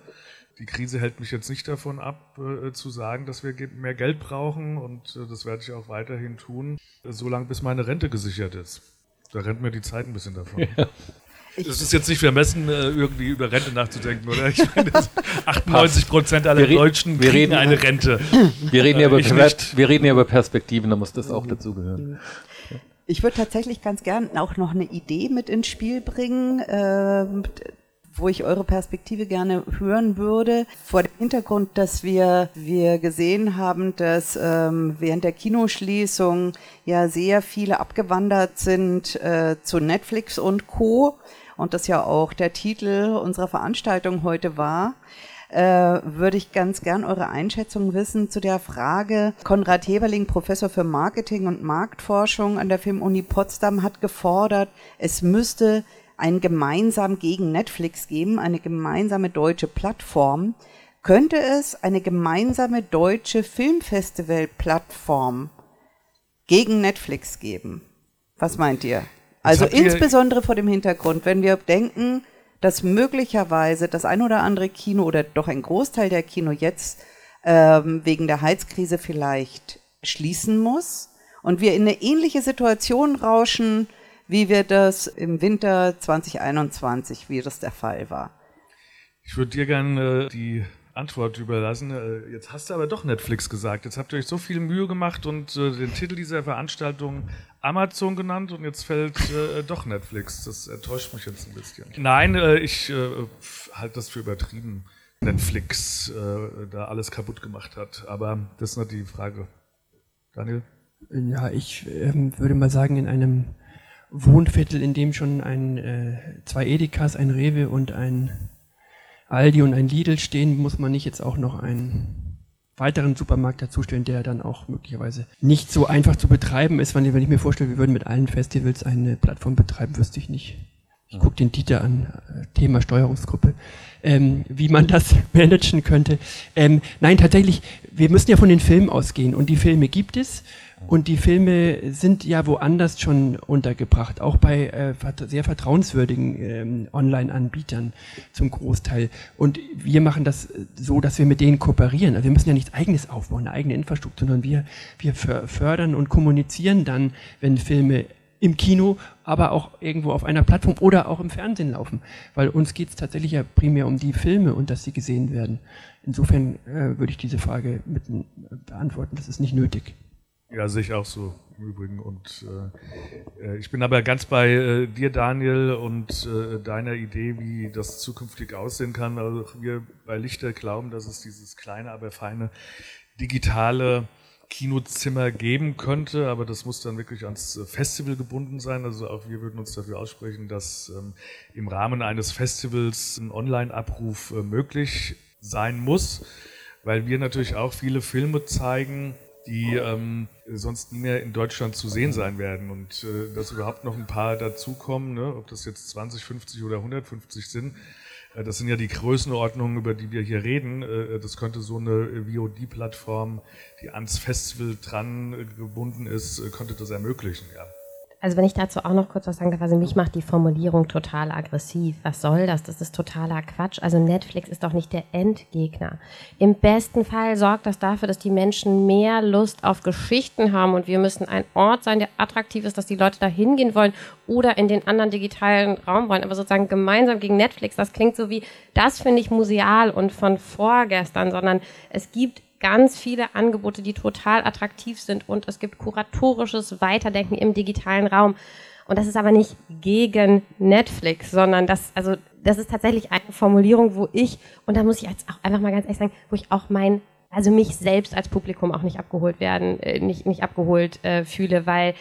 S7: Die Krise hält mich jetzt nicht davon ab, zu sagen, dass wir mehr Geld brauchen und das werde ich auch weiterhin tun, solange bis meine Rente gesichert ist. Da rennt mir die Zeit ein bisschen davon. Ja. Das ist jetzt nicht vermessen, äh, irgendwie über Rente nachzudenken, oder? Ich meine, 98 Prozent aller wir Deutschen kriegen reden, eine Rente.
S4: Wir reden, ja über, wir reden ja über Perspektiven, da muss das auch dazugehören.
S3: Ich würde tatsächlich ganz gern auch noch eine Idee mit ins Spiel bringen, äh, wo ich eure Perspektive gerne hören würde. Vor dem Hintergrund, dass wir, wir gesehen haben, dass ähm, während der Kinoschließung ja sehr viele abgewandert sind äh, zu Netflix und Co und das ja auch der Titel unserer Veranstaltung heute war, äh, würde ich ganz gern eure Einschätzung wissen zu der Frage. Konrad Heberling, Professor für Marketing und Marktforschung an der Filmuni Potsdam, hat gefordert, es müsste ein gemeinsam gegen Netflix geben, eine gemeinsame deutsche Plattform. Könnte es eine gemeinsame deutsche Filmfestival-Plattform gegen Netflix geben? Was meint ihr? Also insbesondere vor dem Hintergrund, wenn wir denken, dass möglicherweise das ein oder andere Kino oder doch ein Großteil der Kino jetzt ähm, wegen der Heizkrise vielleicht schließen muss und wir in eine ähnliche Situation rauschen, wie wir das im Winter 2021, wie das der Fall war.
S7: Ich würde dir gerne äh, die Antwort überlassen. Äh, jetzt hast du aber doch Netflix gesagt. Jetzt habt ihr euch so viel Mühe gemacht und äh, den Titel dieser Veranstaltung Amazon genannt und jetzt fällt äh, doch Netflix. Das enttäuscht mich jetzt ein bisschen. Nein, äh, ich halte das für übertrieben. Netflix da alles kaputt gemacht hat. Aber das ist nicht die Frage. Daniel?
S6: Ja, ich ähm, würde mal sagen, in einem Wohnviertel, in dem schon ein, zwei Edekas, ein Rewe und ein Aldi und ein Lidl stehen, muss man nicht jetzt auch noch einen weiteren Supermarkt dazustellen, der dann auch möglicherweise nicht so einfach zu betreiben ist. Wenn ich mir vorstelle, wir würden mit allen Festivals eine Plattform betreiben, wüsste ich nicht. Ich gucke den Dieter an, äh, Thema Steuerungsgruppe, ähm, wie man das managen könnte. Ähm, nein, tatsächlich, wir müssen ja von den Filmen ausgehen und die Filme gibt es und die Filme sind ja woanders schon untergebracht, auch bei äh, sehr vertrauenswürdigen ähm, Online-Anbietern zum Großteil. Und wir machen das so, dass wir mit denen kooperieren. Also wir müssen ja nichts Eigenes aufbauen, eine eigene Infrastruktur, sondern wir, wir fördern und kommunizieren dann, wenn Filme im Kino, aber auch irgendwo auf einer Plattform oder auch im Fernsehen laufen. Weil uns geht es tatsächlich ja primär um die Filme und dass sie gesehen werden. Insofern äh, würde ich diese Frage mit äh, beantworten, das ist nicht nötig.
S7: Ja, sehe ich auch so im Übrigen. Und äh, äh, ich bin aber ganz bei äh, dir, Daniel, und äh, deiner Idee, wie das zukünftig aussehen kann. Also wir bei Lichter glauben, dass es dieses kleine, aber feine digitale Kinozimmer geben könnte, aber das muss dann wirklich ans Festival gebunden sein. Also auch wir würden uns dafür aussprechen, dass ähm, im Rahmen eines Festivals ein Online-Abruf äh, möglich sein muss, weil wir natürlich auch viele Filme zeigen, die ähm, sonst nie mehr in Deutschland zu sehen sein werden. Und äh, dass überhaupt noch ein paar dazukommen, ne, ob das jetzt 20, 50 oder 150 sind, äh, das sind ja die Größenordnungen, über die wir hier reden. Äh, das könnte so eine VOD-Plattform, die ans Festival dran äh, gebunden ist, äh, könnte das ermöglichen, ja.
S8: Also wenn ich dazu auch noch kurz was sagen darf, also mich macht die Formulierung total aggressiv. Was soll das? Das ist totaler Quatsch. Also Netflix ist doch nicht der Endgegner. Im besten Fall sorgt das dafür, dass die Menschen mehr Lust auf Geschichten haben und wir müssen ein Ort sein, der attraktiv ist, dass die Leute da hingehen wollen oder in den anderen digitalen Raum wollen. Aber sozusagen gemeinsam gegen Netflix, das klingt so wie, das finde ich museal und von vorgestern, sondern es gibt ganz viele Angebote, die total attraktiv sind und es gibt kuratorisches Weiterdenken im digitalen Raum. Und das ist aber nicht gegen Netflix, sondern das, also das ist tatsächlich eine Formulierung, wo ich, und da muss ich jetzt auch einfach mal ganz ehrlich sagen, wo ich auch mein, also mich selbst als Publikum auch nicht abgeholt werden, äh, nicht, nicht abgeholt äh, fühle, weil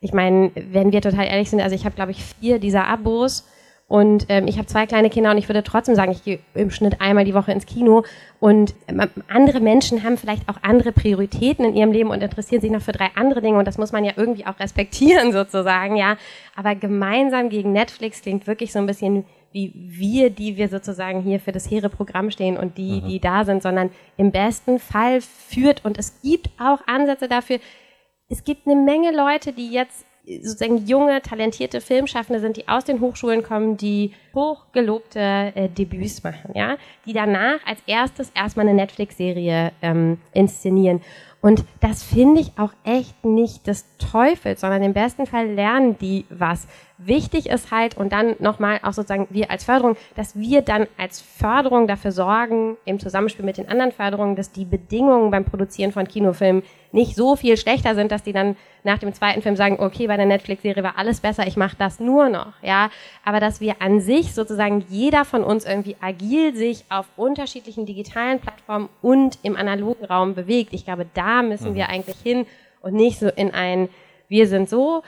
S8: ich meine, wenn wir total ehrlich sind, also ich habe, glaube ich, vier dieser Abos und ähm, ich habe zwei kleine Kinder und ich würde trotzdem sagen, ich gehe im Schnitt einmal die Woche ins Kino. Und ähm, andere Menschen haben vielleicht auch andere Prioritäten in ihrem Leben und interessieren sich noch für drei andere Dinge. Und das muss man ja irgendwie auch respektieren, sozusagen, ja. Aber gemeinsam gegen Netflix klingt wirklich so ein bisschen wie wir, die wir sozusagen hier für das hehre Programm stehen und die, mhm. die da sind, sondern im besten Fall führt, und es gibt auch Ansätze dafür, es gibt eine Menge Leute, die jetzt sozusagen junge, talentierte Filmschaffende sind, die aus den Hochschulen kommen, die hochgelobte äh, Debüts machen, ja, die danach als erstes erstmal eine Netflix-Serie ähm, inszenieren. Und das finde ich auch echt nicht des Teufels, sondern im besten Fall lernen die was. Wichtig ist halt, und dann nochmal auch sozusagen wir als Förderung, dass wir dann als Förderung dafür sorgen, im Zusammenspiel mit den anderen Förderungen, dass die Bedingungen beim Produzieren von Kinofilmen nicht so viel schlechter sind, dass die dann nach dem zweiten Film sagen, okay, bei der Netflix-Serie war alles besser, ich mache das nur noch, ja. Aber dass wir an sich sozusagen jeder von uns irgendwie agil sich auf unterschiedlichen digitalen Plattformen und im analogen Raum bewegt. Ich glaube, da müssen mhm. wir eigentlich hin und nicht so in ein, wir sind so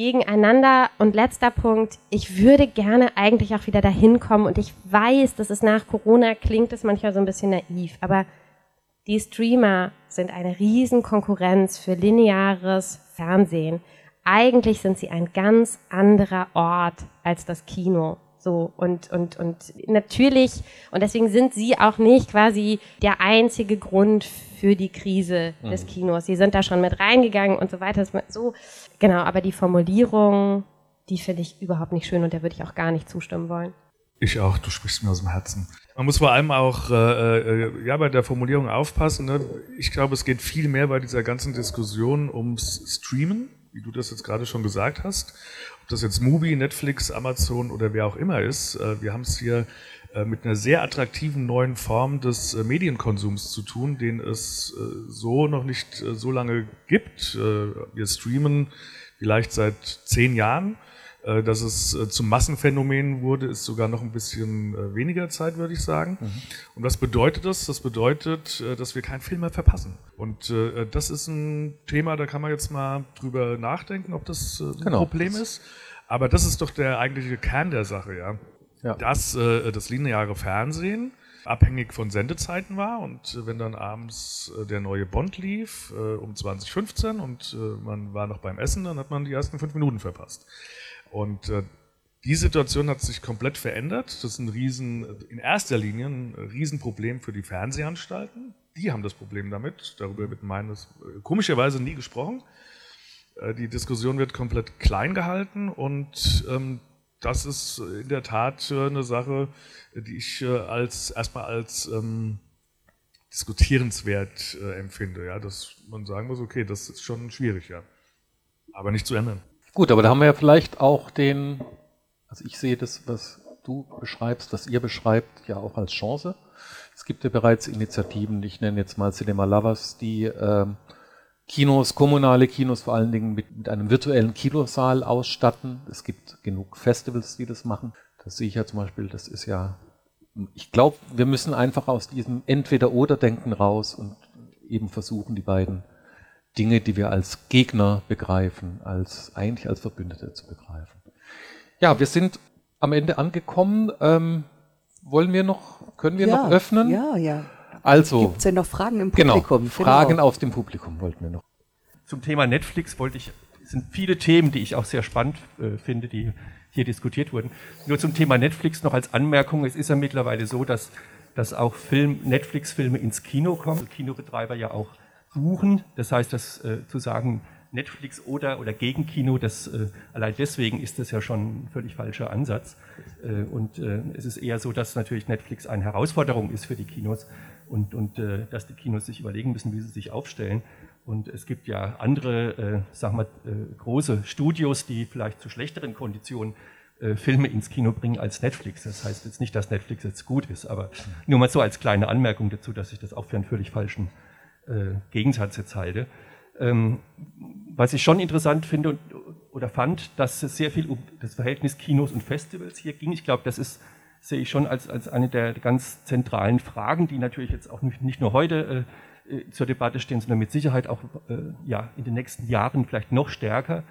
S8: gegeneinander. Und letzter Punkt, ich würde gerne eigentlich auch wieder dahin kommen und ich weiß, dass es nach Corona klingt es manchmal so ein bisschen naiv, aber die Streamer sind eine Riesenkonkurrenz für lineares Fernsehen. Eigentlich sind sie ein ganz anderer Ort als das Kino. So, und, und, und natürlich, und deswegen sind sie auch nicht quasi der einzige Grund für die Krise mhm. des Kinos. Sie sind da schon mit reingegangen und so weiter. So, genau, aber die Formulierung, die finde ich überhaupt nicht schön und der würde ich auch gar nicht zustimmen wollen.
S7: Ich auch, du sprichst mir aus dem Herzen. Man muss vor allem auch äh, äh, ja, bei der Formulierung aufpassen. Ne? Ich glaube, es geht viel mehr bei dieser ganzen Diskussion ums Streamen, wie du das jetzt gerade schon gesagt hast. Ob das jetzt Mubi, Netflix, Amazon oder wer auch immer ist. Äh, wir haben es hier äh, mit einer sehr attraktiven neuen Form des äh, Medienkonsums zu tun, den es äh, so noch nicht so lange gibt. wir streamen vielleicht seit zehn Jahren äh, dass es äh, zum Massenphänomen wurde, ist sogar noch ein bisschen äh, weniger Zeit, würde ich sagen. Mhm. Und was bedeutet das? Das bedeutet, dass wir keinen Film mehr verpassen. Und das ist ein Thema, da kann man jetzt mal drüber nachdenken, ob das ein genau. Problem ist. Aber das ist doch der eigentliche Kern der Sache, ja. Ja. Dass das lineare Fernsehen abhängig von Sendezeiten war und wenn dann abends der neue Bond lief um 2015 und man war noch beim Essen, dann hat man die ersten fünf Minuten verpasst. Und äh, die Situation hat sich komplett verändert. Das ist ein Riesen, in erster Linie ein Riesenproblem für die Fernsehanstalten. Die haben das Problem damit. Darüber wird meines äh, komischerweise nie gesprochen. Äh, die Diskussion wird komplett klein gehalten und ähm, das ist in der Tat äh, eine Sache, die ich äh, als erstmal als ähm, diskutierenswert äh, empfinde. Ja, dass man sagen muss, okay, das ist schon schwierig, ja, aber nicht zu ändern.
S4: Gut, aber da haben wir ja vielleicht auch den, also ich sehe das, was du beschreibst, was ihr beschreibt, ja auch als Chance. Es gibt ja bereits Initiativen, ich nenne jetzt mal Cinema Lovers, die äh, Kinos, kommunale Kinos vor allen Dingen mit, mit einem virtuellen Kinosaal ausstatten. Es gibt genug Festivals, die das machen. Das sehe ich ja zum Beispiel, das ist ja, ich glaube, wir müssen einfach aus diesem Entweder-Oder-Denken raus und eben versuchen, die beiden Dinge, die wir als Gegner begreifen, als eigentlich als Verbündete zu begreifen. Ja, wir sind am Ende angekommen. Ähm, wollen wir noch, können wir ja, noch öffnen?
S9: Ja, ja.
S4: Also.
S9: Gibt es denn noch Fragen im
S4: genau, Publikum? Genau, Fragen genau. aus dem Publikum wollten wir noch.
S11: Zum Thema Netflix wollte ich, es sind viele Themen, die ich auch sehr spannend äh, finde, die hier diskutiert wurden. Nur zum Thema Netflix noch als Anmerkung, es ist ja mittlerweile so, dass, dass auch Film, Netflix-Filme ins Kino kommen. Kinobetreiber ja auch buchen. Das heißt, das äh, zu sagen, Netflix oder, oder gegen Kino, das, äh, allein deswegen ist das ja schon ein völlig falscher Ansatz. Äh, und äh, es ist eher so, dass natürlich Netflix eine Herausforderung ist für die Kinos und, und äh, dass die Kinos sich überlegen müssen, wie sie sich aufstellen. Und es gibt ja andere, äh, sagen wir, äh, große Studios, die vielleicht zu schlechteren Konditionen äh, Filme ins Kino bringen als Netflix. Das heißt jetzt nicht, dass Netflix jetzt gut ist, aber nur mal so als kleine Anmerkung dazu, dass ich das auch für einen völlig falschen äh, Gegensatz jetzt halte. Ähm, was ich schon interessant finde und, oder fand, dass es sehr viel um das Verhältnis Kinos und Festivals hier ging. Ich glaube, das ist, sehe ich schon als, als eine der ganz zentralen Fragen, die natürlich jetzt auch nicht, nicht nur heute äh, äh zur Debatte stehen, sondern mit Sicherheit auch äh, ja, in den nächsten Jahren vielleicht noch stärker.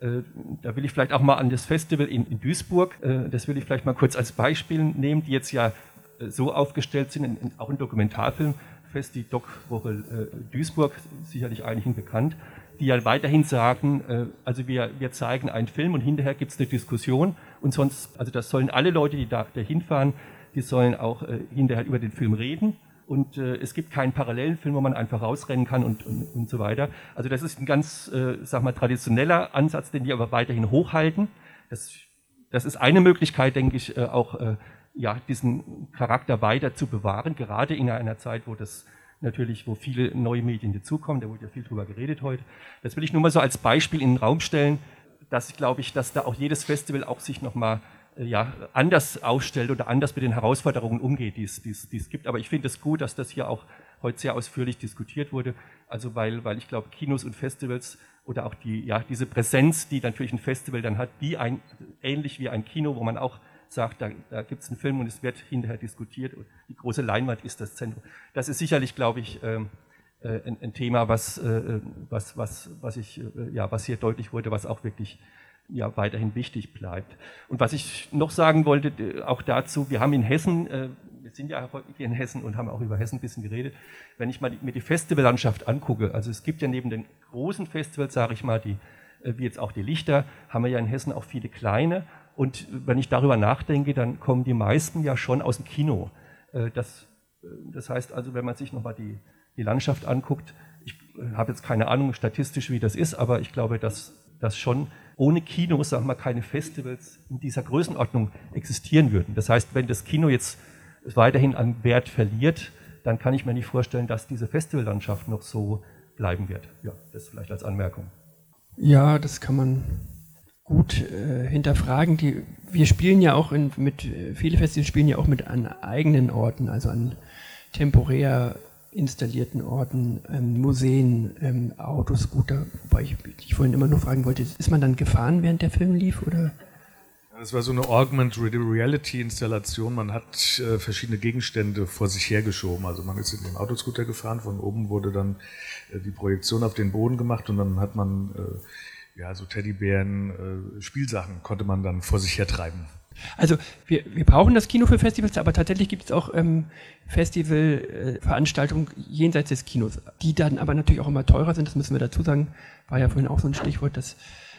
S11: Äh, da will ich vielleicht auch mal an das Festival in, in Duisburg, äh, das will ich vielleicht mal kurz als Beispiel nehmen, die jetzt ja so aufgestellt sind, in, in, auch in Dokumentarfilmfest, die Doc-Woche Duisburg, sicherlich einigen bekannt, die ja weiterhin sagen, also wir, wir zeigen einen Film und hinterher gibt es eine Diskussion und sonst, also das sollen alle Leute, die da hinfahren, die sollen auch äh, hinterher über den Film reden und äh, es gibt keinen parallelen Film, wo man einfach rausrennen kann und, und, und so weiter. Also das ist ein ganz, äh, sag mal, traditioneller Ansatz, den wir aber weiterhin hochhalten. Das, das ist eine Möglichkeit, denke ich, äh, auch äh, ja, diesen Charakter weiter zu bewahren, gerade in einer Zeit, wo das natürlich, wo viele neue Medien dazukommen, da wurde ja viel drüber geredet heute. Das will ich nur mal so als Beispiel in den Raum stellen, dass ich glaube ich, dass da auch jedes Festival auch sich nochmal äh, ja, anders ausstellt oder anders mit den Herausforderungen umgeht, die es, die es, die es gibt. Aber ich finde es gut, dass das hier auch heute sehr ausführlich diskutiert wurde. Also weil, weil ich glaube, Kinos und Festivals oder auch die, ja, diese Präsenz, die natürlich ein Festival dann hat, wie ein, ähnlich wie ein Kino, wo man auch sagt, da, da gibt es einen Film und es wird hinterher diskutiert und die große Leinwand ist das Zentrum. Das ist sicherlich, glaube ich, ähm, äh, ein, ein, Thema, was, äh, was, was, was, ich, äh, ja, was hier deutlich wurde, was auch wirklich ja, weiterhin wichtig bleibt. Und was ich noch sagen wollte, auch dazu, wir haben in Hessen, äh, wir sind ja hier in Hessen und haben auch über Hessen ein bisschen geredet, wenn ich mal die, mir die Festivallandschaft angucke, also es gibt ja neben den großen Festivals, sage ich mal, die, äh, wie jetzt auch die Lichter, haben wir ja in Hessen auch viele kleine und wenn ich darüber nachdenke, dann kommen die meisten ja schon aus dem Kino. Äh, das, äh, das heißt also, wenn man sich nochmal die, die Landschaft anguckt, ich äh, habe jetzt keine Ahnung statistisch, wie das ist, aber ich glaube, dass das schon ohne Kino, sagen wir, keine Festivals in dieser Größenordnung existieren würden. Das heißt, wenn das Kino jetzt weiterhin an Wert verliert, dann kann ich mir nicht vorstellen, dass diese Festivallandschaft noch so bleiben wird. Ja, das vielleicht als Anmerkung.
S6: Ja, das kann man gut äh, hinterfragen. Die, wir spielen ja auch in, mit, äh, viele Festivals spielen ja auch mit an eigenen Orten, also an temporär installierten Orten, ähm, Museen, ähm, Autoscooter, wobei ich dich vorhin immer nur fragen wollte, ist man dann gefahren, während der Film lief oder?
S7: Das war so eine Augmented Reality Installation. Man hat äh, verschiedene Gegenstände vor sich hergeschoben. Also man ist in den Autoscooter gefahren, von oben wurde dann äh, die Projektion auf den Boden gemacht und dann hat man äh, ja, so Teddybären, äh, Spielsachen konnte man dann vor sich hertreiben.
S6: Also wir, wir brauchen das Kino für Festivals, aber tatsächlich gibt es auch ähm, Festivalveranstaltungen äh, jenseits des Kinos, die dann aber natürlich auch immer teurer sind, das müssen wir dazu sagen, war ja vorhin auch so ein Stichwort, dass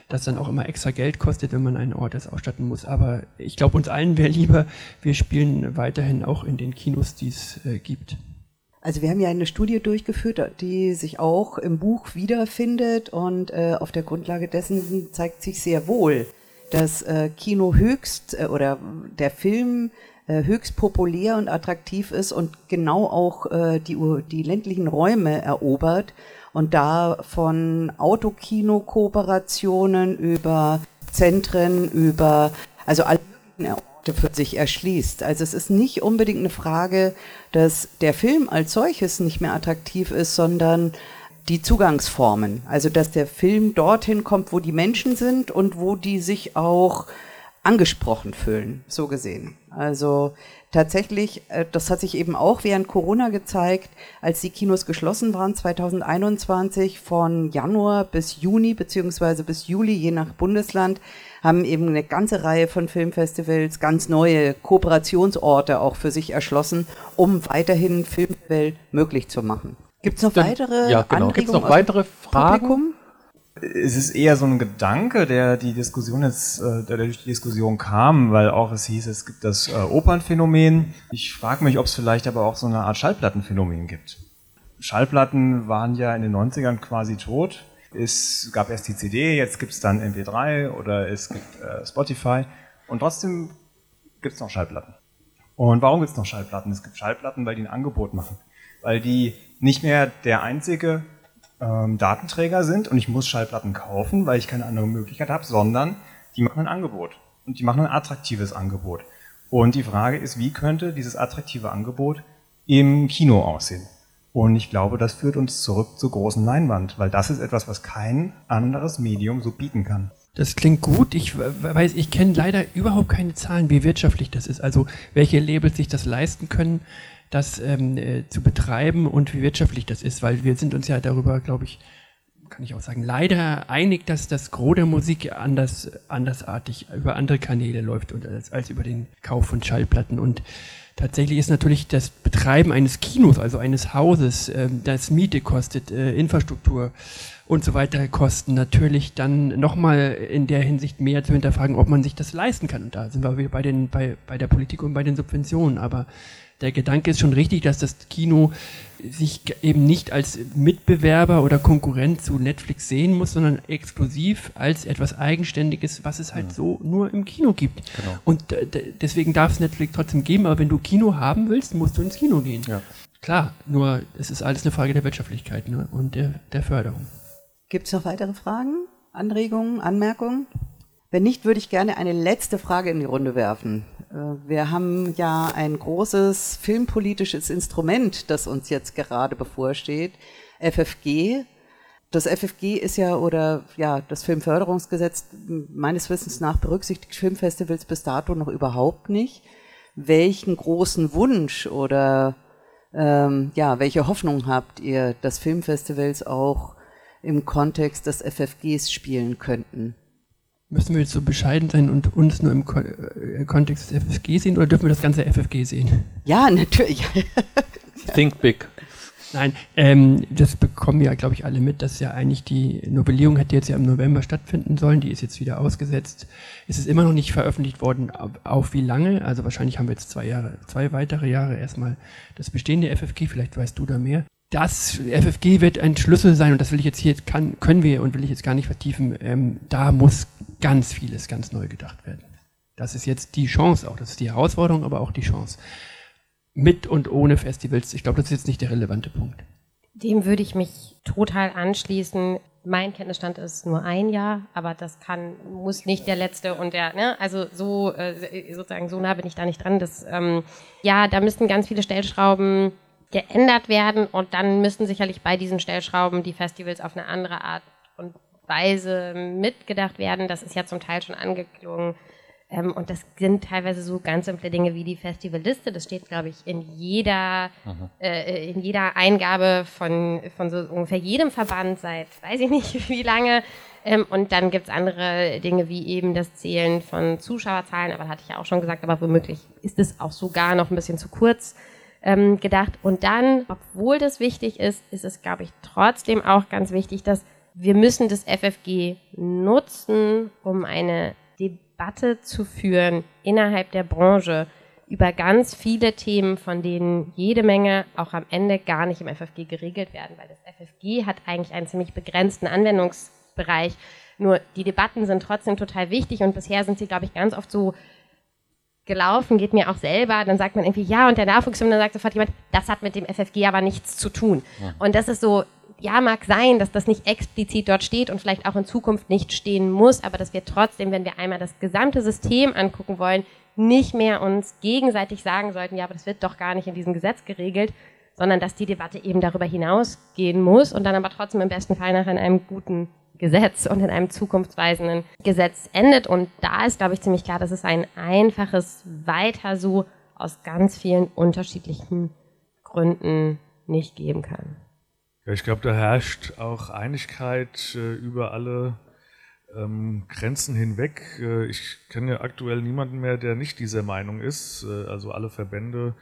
S6: das dann auch immer extra Geld kostet, wenn man einen Ort das ausstatten muss. Aber ich glaube, uns allen wäre lieber, wir spielen weiterhin auch in den Kinos, die es äh, gibt.
S3: Also wir haben ja eine Studie durchgeführt, die sich auch im Buch wiederfindet und äh, auf der Grundlage dessen zeigt sich sehr wohl, dass äh, Kino höchst äh, oder der Film äh, höchst populär und attraktiv ist und genau auch äh, die, die ländlichen Räume erobert und da von Autokino-Kooperationen über Zentren, über also alle für sich erschließt. Also es ist nicht unbedingt eine Frage, dass der Film als solches nicht mehr attraktiv ist, sondern die Zugangsformen. Also dass der Film dorthin kommt, wo die Menschen sind und wo die sich auch angesprochen fühlen, so gesehen. Also tatsächlich, äh, das hat sich eben auch während Corona gezeigt, als die Kinos geschlossen waren 2021 von Januar bis Juni beziehungsweise bis Juli, je nach Bundesland, haben eben eine ganze Reihe von Filmfestivals ganz neue Kooperationsorte auch für sich erschlossen, um weiterhin Filmwelt möglich zu machen. Gibt es noch weitere
S4: ja, genau. Gibt es noch weitere Fragen? Publikum?
S12: Es ist eher so ein Gedanke, der die Diskussion jetzt, äh, der durch die Diskussion kam, weil auch es hieß, es gibt das äh, Opernphänomen. Ich frage mich, ob es vielleicht aber auch so eine Art Schallplattenphänomen gibt. Schallplatten waren ja in den 90ern quasi tot es gab erst die CD, jetzt gibt es dann MP3 oder es gibt äh, Spotify und trotzdem gibt es noch Schallplatten. Und warum gibt es noch Schallplatten? Es gibt Schallplatten, weil die ein Angebot machen. Weil die nicht mehr der einzige ähm, Datenträger sind und ich muss Schallplatten kaufen, weil ich keine andere Möglichkeit habe, sondern die machen ein Angebot. Und die machen ein attraktives Angebot. Und die Frage ist, wie könnte dieses attraktive Angebot im Kino aussehen? Und ich glaube, das führt uns zurück zur großen Leinwand, weil das ist etwas, was kein anderes Medium so bieten kann.
S6: Das klingt gut. Ich weiß, ich kenne leider überhaupt keine Zahlen, wie wirtschaftlich das ist. Also welche Labels sich das leisten können, das ähm, äh, zu betreiben und wie wirtschaftlich das ist, weil wir sind uns ja darüber, glaube ich, kann ich auch sagen, leider einig, dass das Gros der Musik anders, andersartig über andere Kanäle läuft und als, als über den Kauf von Schallplatten. Und tatsächlich ist natürlich das Betreiben eines Kinos, also eines Hauses, äh, das Miete kostet, äh, Infrastruktur und so weiter kosten, natürlich dann nochmal in der Hinsicht mehr zu hinterfragen, ob man sich das leisten kann. Und da sind wir wieder bei, den, bei, bei der Politik und bei den Subventionen. Aber der Gedanke ist schon richtig, dass das Kino sich eben nicht als Mitbewerber oder Konkurrent zu Netflix sehen muss, sondern exklusiv als etwas Eigenständiges, was es halt ja. so nur im Kino gibt. Genau. Und deswegen darf es Netflix trotzdem geben, aber wenn du Kino haben willst, musst du ins Kino gehen. Ja. Klar, nur es ist alles eine Frage der Wirtschaftlichkeit ne? und der, der Förderung.
S9: Gibt es noch weitere Fragen, Anregungen, Anmerkungen? Wenn nicht, würde ich gerne eine letzte Frage in die Runde werfen. Äh, wir haben ja ein großes filmpolitisches Instrument, das uns jetzt gerade bevorsteht, FFG. Das FFG ist ja, oder ja, das Filmförderungsgesetz meines Wissens nach berücksichtigt Filmfestivals bis dato noch überhaupt nicht. Welchen großen Wunsch oder ähm, ja, welche Hoffnung habt ihr, dass Filmfestivals auch im Kontext des FFGs spielen könnten?
S6: Müssen wir jetzt so bescheiden sein und uns nur im äh, Kontext des FFG sehen oder dürfen wir das ganze FFG sehen?
S9: Ja, natürlich.
S4: Think big.
S6: Nein, ähm, das bekommen ja, glaube ich, alle mit, dass ja eigentlich die Novellierung hätte jetzt ja im November stattfinden sollen, die ist jetzt wieder ausgesetzt. Es ist immer noch nicht veröffentlicht worden, auf wie lange. Also wahrscheinlich haben wir jetzt zwei Jahre, zwei weitere Jahre erstmal das bestehende FFG, vielleicht weißt du da mehr das FFG wird ein Schlüssel sein und das will ich jetzt hier, kann, können wir und will ich jetzt gar nicht vertiefen. Ähm, da muss ganz vieles ganz neu gedacht werden. Das ist jetzt die Chance auch, das ist die Herausforderung, aber auch die Chance. Mit und ohne Festivals, ich glaube, das ist jetzt nicht der relevante Punkt.
S8: Dem würde ich mich total anschließen. Mein Kenntnisstand ist nur ein Jahr, aber das kann, muss nicht der letzte und der, ne, also so, äh, sozusagen, so nah bin ich da nicht dran. Das, ähm, ja, da müssten ganz viele Stellschrauben geändert werden und dann müssen sicherlich bei diesen Stellschrauben die Festivals auf eine andere Art und Weise mitgedacht werden. Das ist ja zum Teil schon angeklungen. Ähm, und das sind teilweise so ganz simple Dinge wie die Festivalliste. Das steht, glaube ich, in jeder, äh, in jeder Eingabe von, von so ungefähr jedem Verband seit weiß ich nicht wie lange. Ähm, und dann gibt es andere Dinge wie eben das Zählen von Zuschauerzahlen. Aber das hatte ich ja auch schon gesagt, aber womöglich ist es auch sogar noch ein bisschen zu kurz ähm, gedacht. Und dann, obwohl das wichtig ist, ist es, glaube ich, trotzdem auch ganz wichtig, dass wir müssen das FFG nutzen, um eine Debatte zu führen innerhalb der Branche über ganz viele Themen, von denen jede Menge auch am Ende gar nicht im FFG geregelt werden, weil das FFG hat eigentlich einen ziemlich begrenzten Anwendungsbereich. Nur die Debatten sind trotzdem total wichtig und bisher sind sie, glaube ich, ganz oft so gelaufen, geht mir auch selber, dann sagt man irgendwie, ja, und der Nachwuchs, und dann sagt sofort jemand, das hat mit dem FFG aber nichts zu tun. Ja. Und das ist so, ja, mag sein, dass das nicht explizit dort steht und vielleicht auch in Zukunft nicht stehen muss, aber dass wir trotzdem, wenn wir einmal das gesamte System angucken wollen, nicht mehr uns gegenseitig sagen sollten, ja, aber das wird doch gar nicht in diesem Gesetz geregelt, sondern dass die Debatte eben darüber hinausgehen muss und dann aber trotzdem im besten Fall nach einem guten Gesetz und in einem zukunftsweisenden Gesetz endet. Und da ist, glaube ich, ziemlich klar, dass es ein einfaches Weiter so aus ganz vielen unterschiedlichen Gründen nicht geben kann.
S7: Ja, ich glaube, da herrscht auch Einigkeit äh, über alle ähm, Grenzen hinweg. Äh, ich kenne ja aktuell niemanden mehr, der nicht dieser Meinung ist. Äh, also alle Verbände,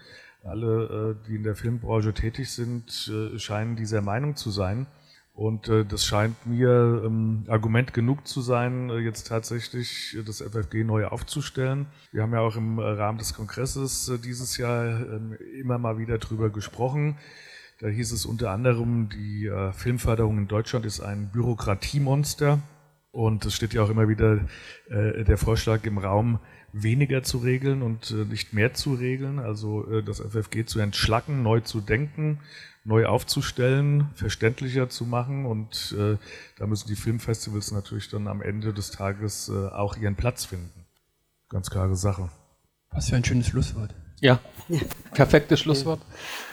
S7: alle, äh, die in der Filmbranche tätig sind, äh, scheinen dieser Meinung zu sein. Und äh, das scheint mir ähm, Argument genug zu sein, äh, jetzt tatsächlich äh, das FFG neu aufzustellen. Wir haben ja auch im äh, Rahmen des Kongresses äh, dieses Jahr ähm, immer mal wieder drüber gesprochen. Da hieß es unter anderem, die äh, Filmförderung in Deutschland ist ein Bürokratiemonster. Und es steht ja auch immer wieder äh, der Vorschlag im Raum, weniger zu regeln und äh, nicht mehr zu regeln, also äh, das FFG zu entschlacken, neu zu denken neu aufzustellen, verständlicher zu machen und äh, da müssen die Filmfestivals natürlich dann am Ende des Tages äh, auch ihren Platz finden. Ganz klare Sache.
S6: Was für ein schönes Schlusswort.
S4: Ja, perfektes Schlusswort.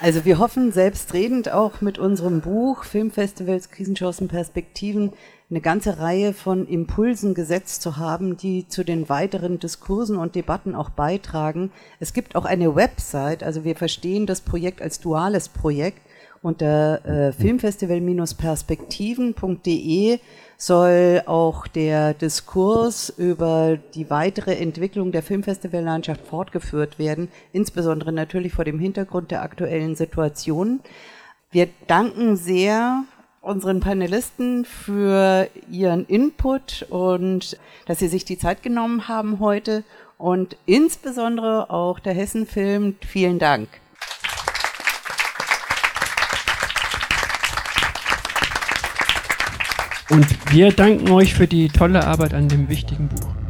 S3: Also wir hoffen selbstredend auch mit unserem Buch Filmfestivals, Krisenchancen, Perspektiven eine ganze Reihe von Impulsen gesetzt zu haben, die zu den weiteren Diskursen und Debatten auch beitragen. Es gibt auch eine Website, also wir verstehen das Projekt als duales Projekt. Unter äh, filmfestival-perspektiven.de soll auch der Diskurs über die weitere Entwicklung der Filmfestivallandschaft fortgeführt werden, insbesondere natürlich vor dem Hintergrund der aktuellen Situation. Wir danken sehr unseren Panelisten für ihren Input und dass sie sich die Zeit genommen haben heute und insbesondere auch der Hessenfilm. Vielen Dank.
S6: Und wir danken euch für die tolle Arbeit an dem wichtigen Buch.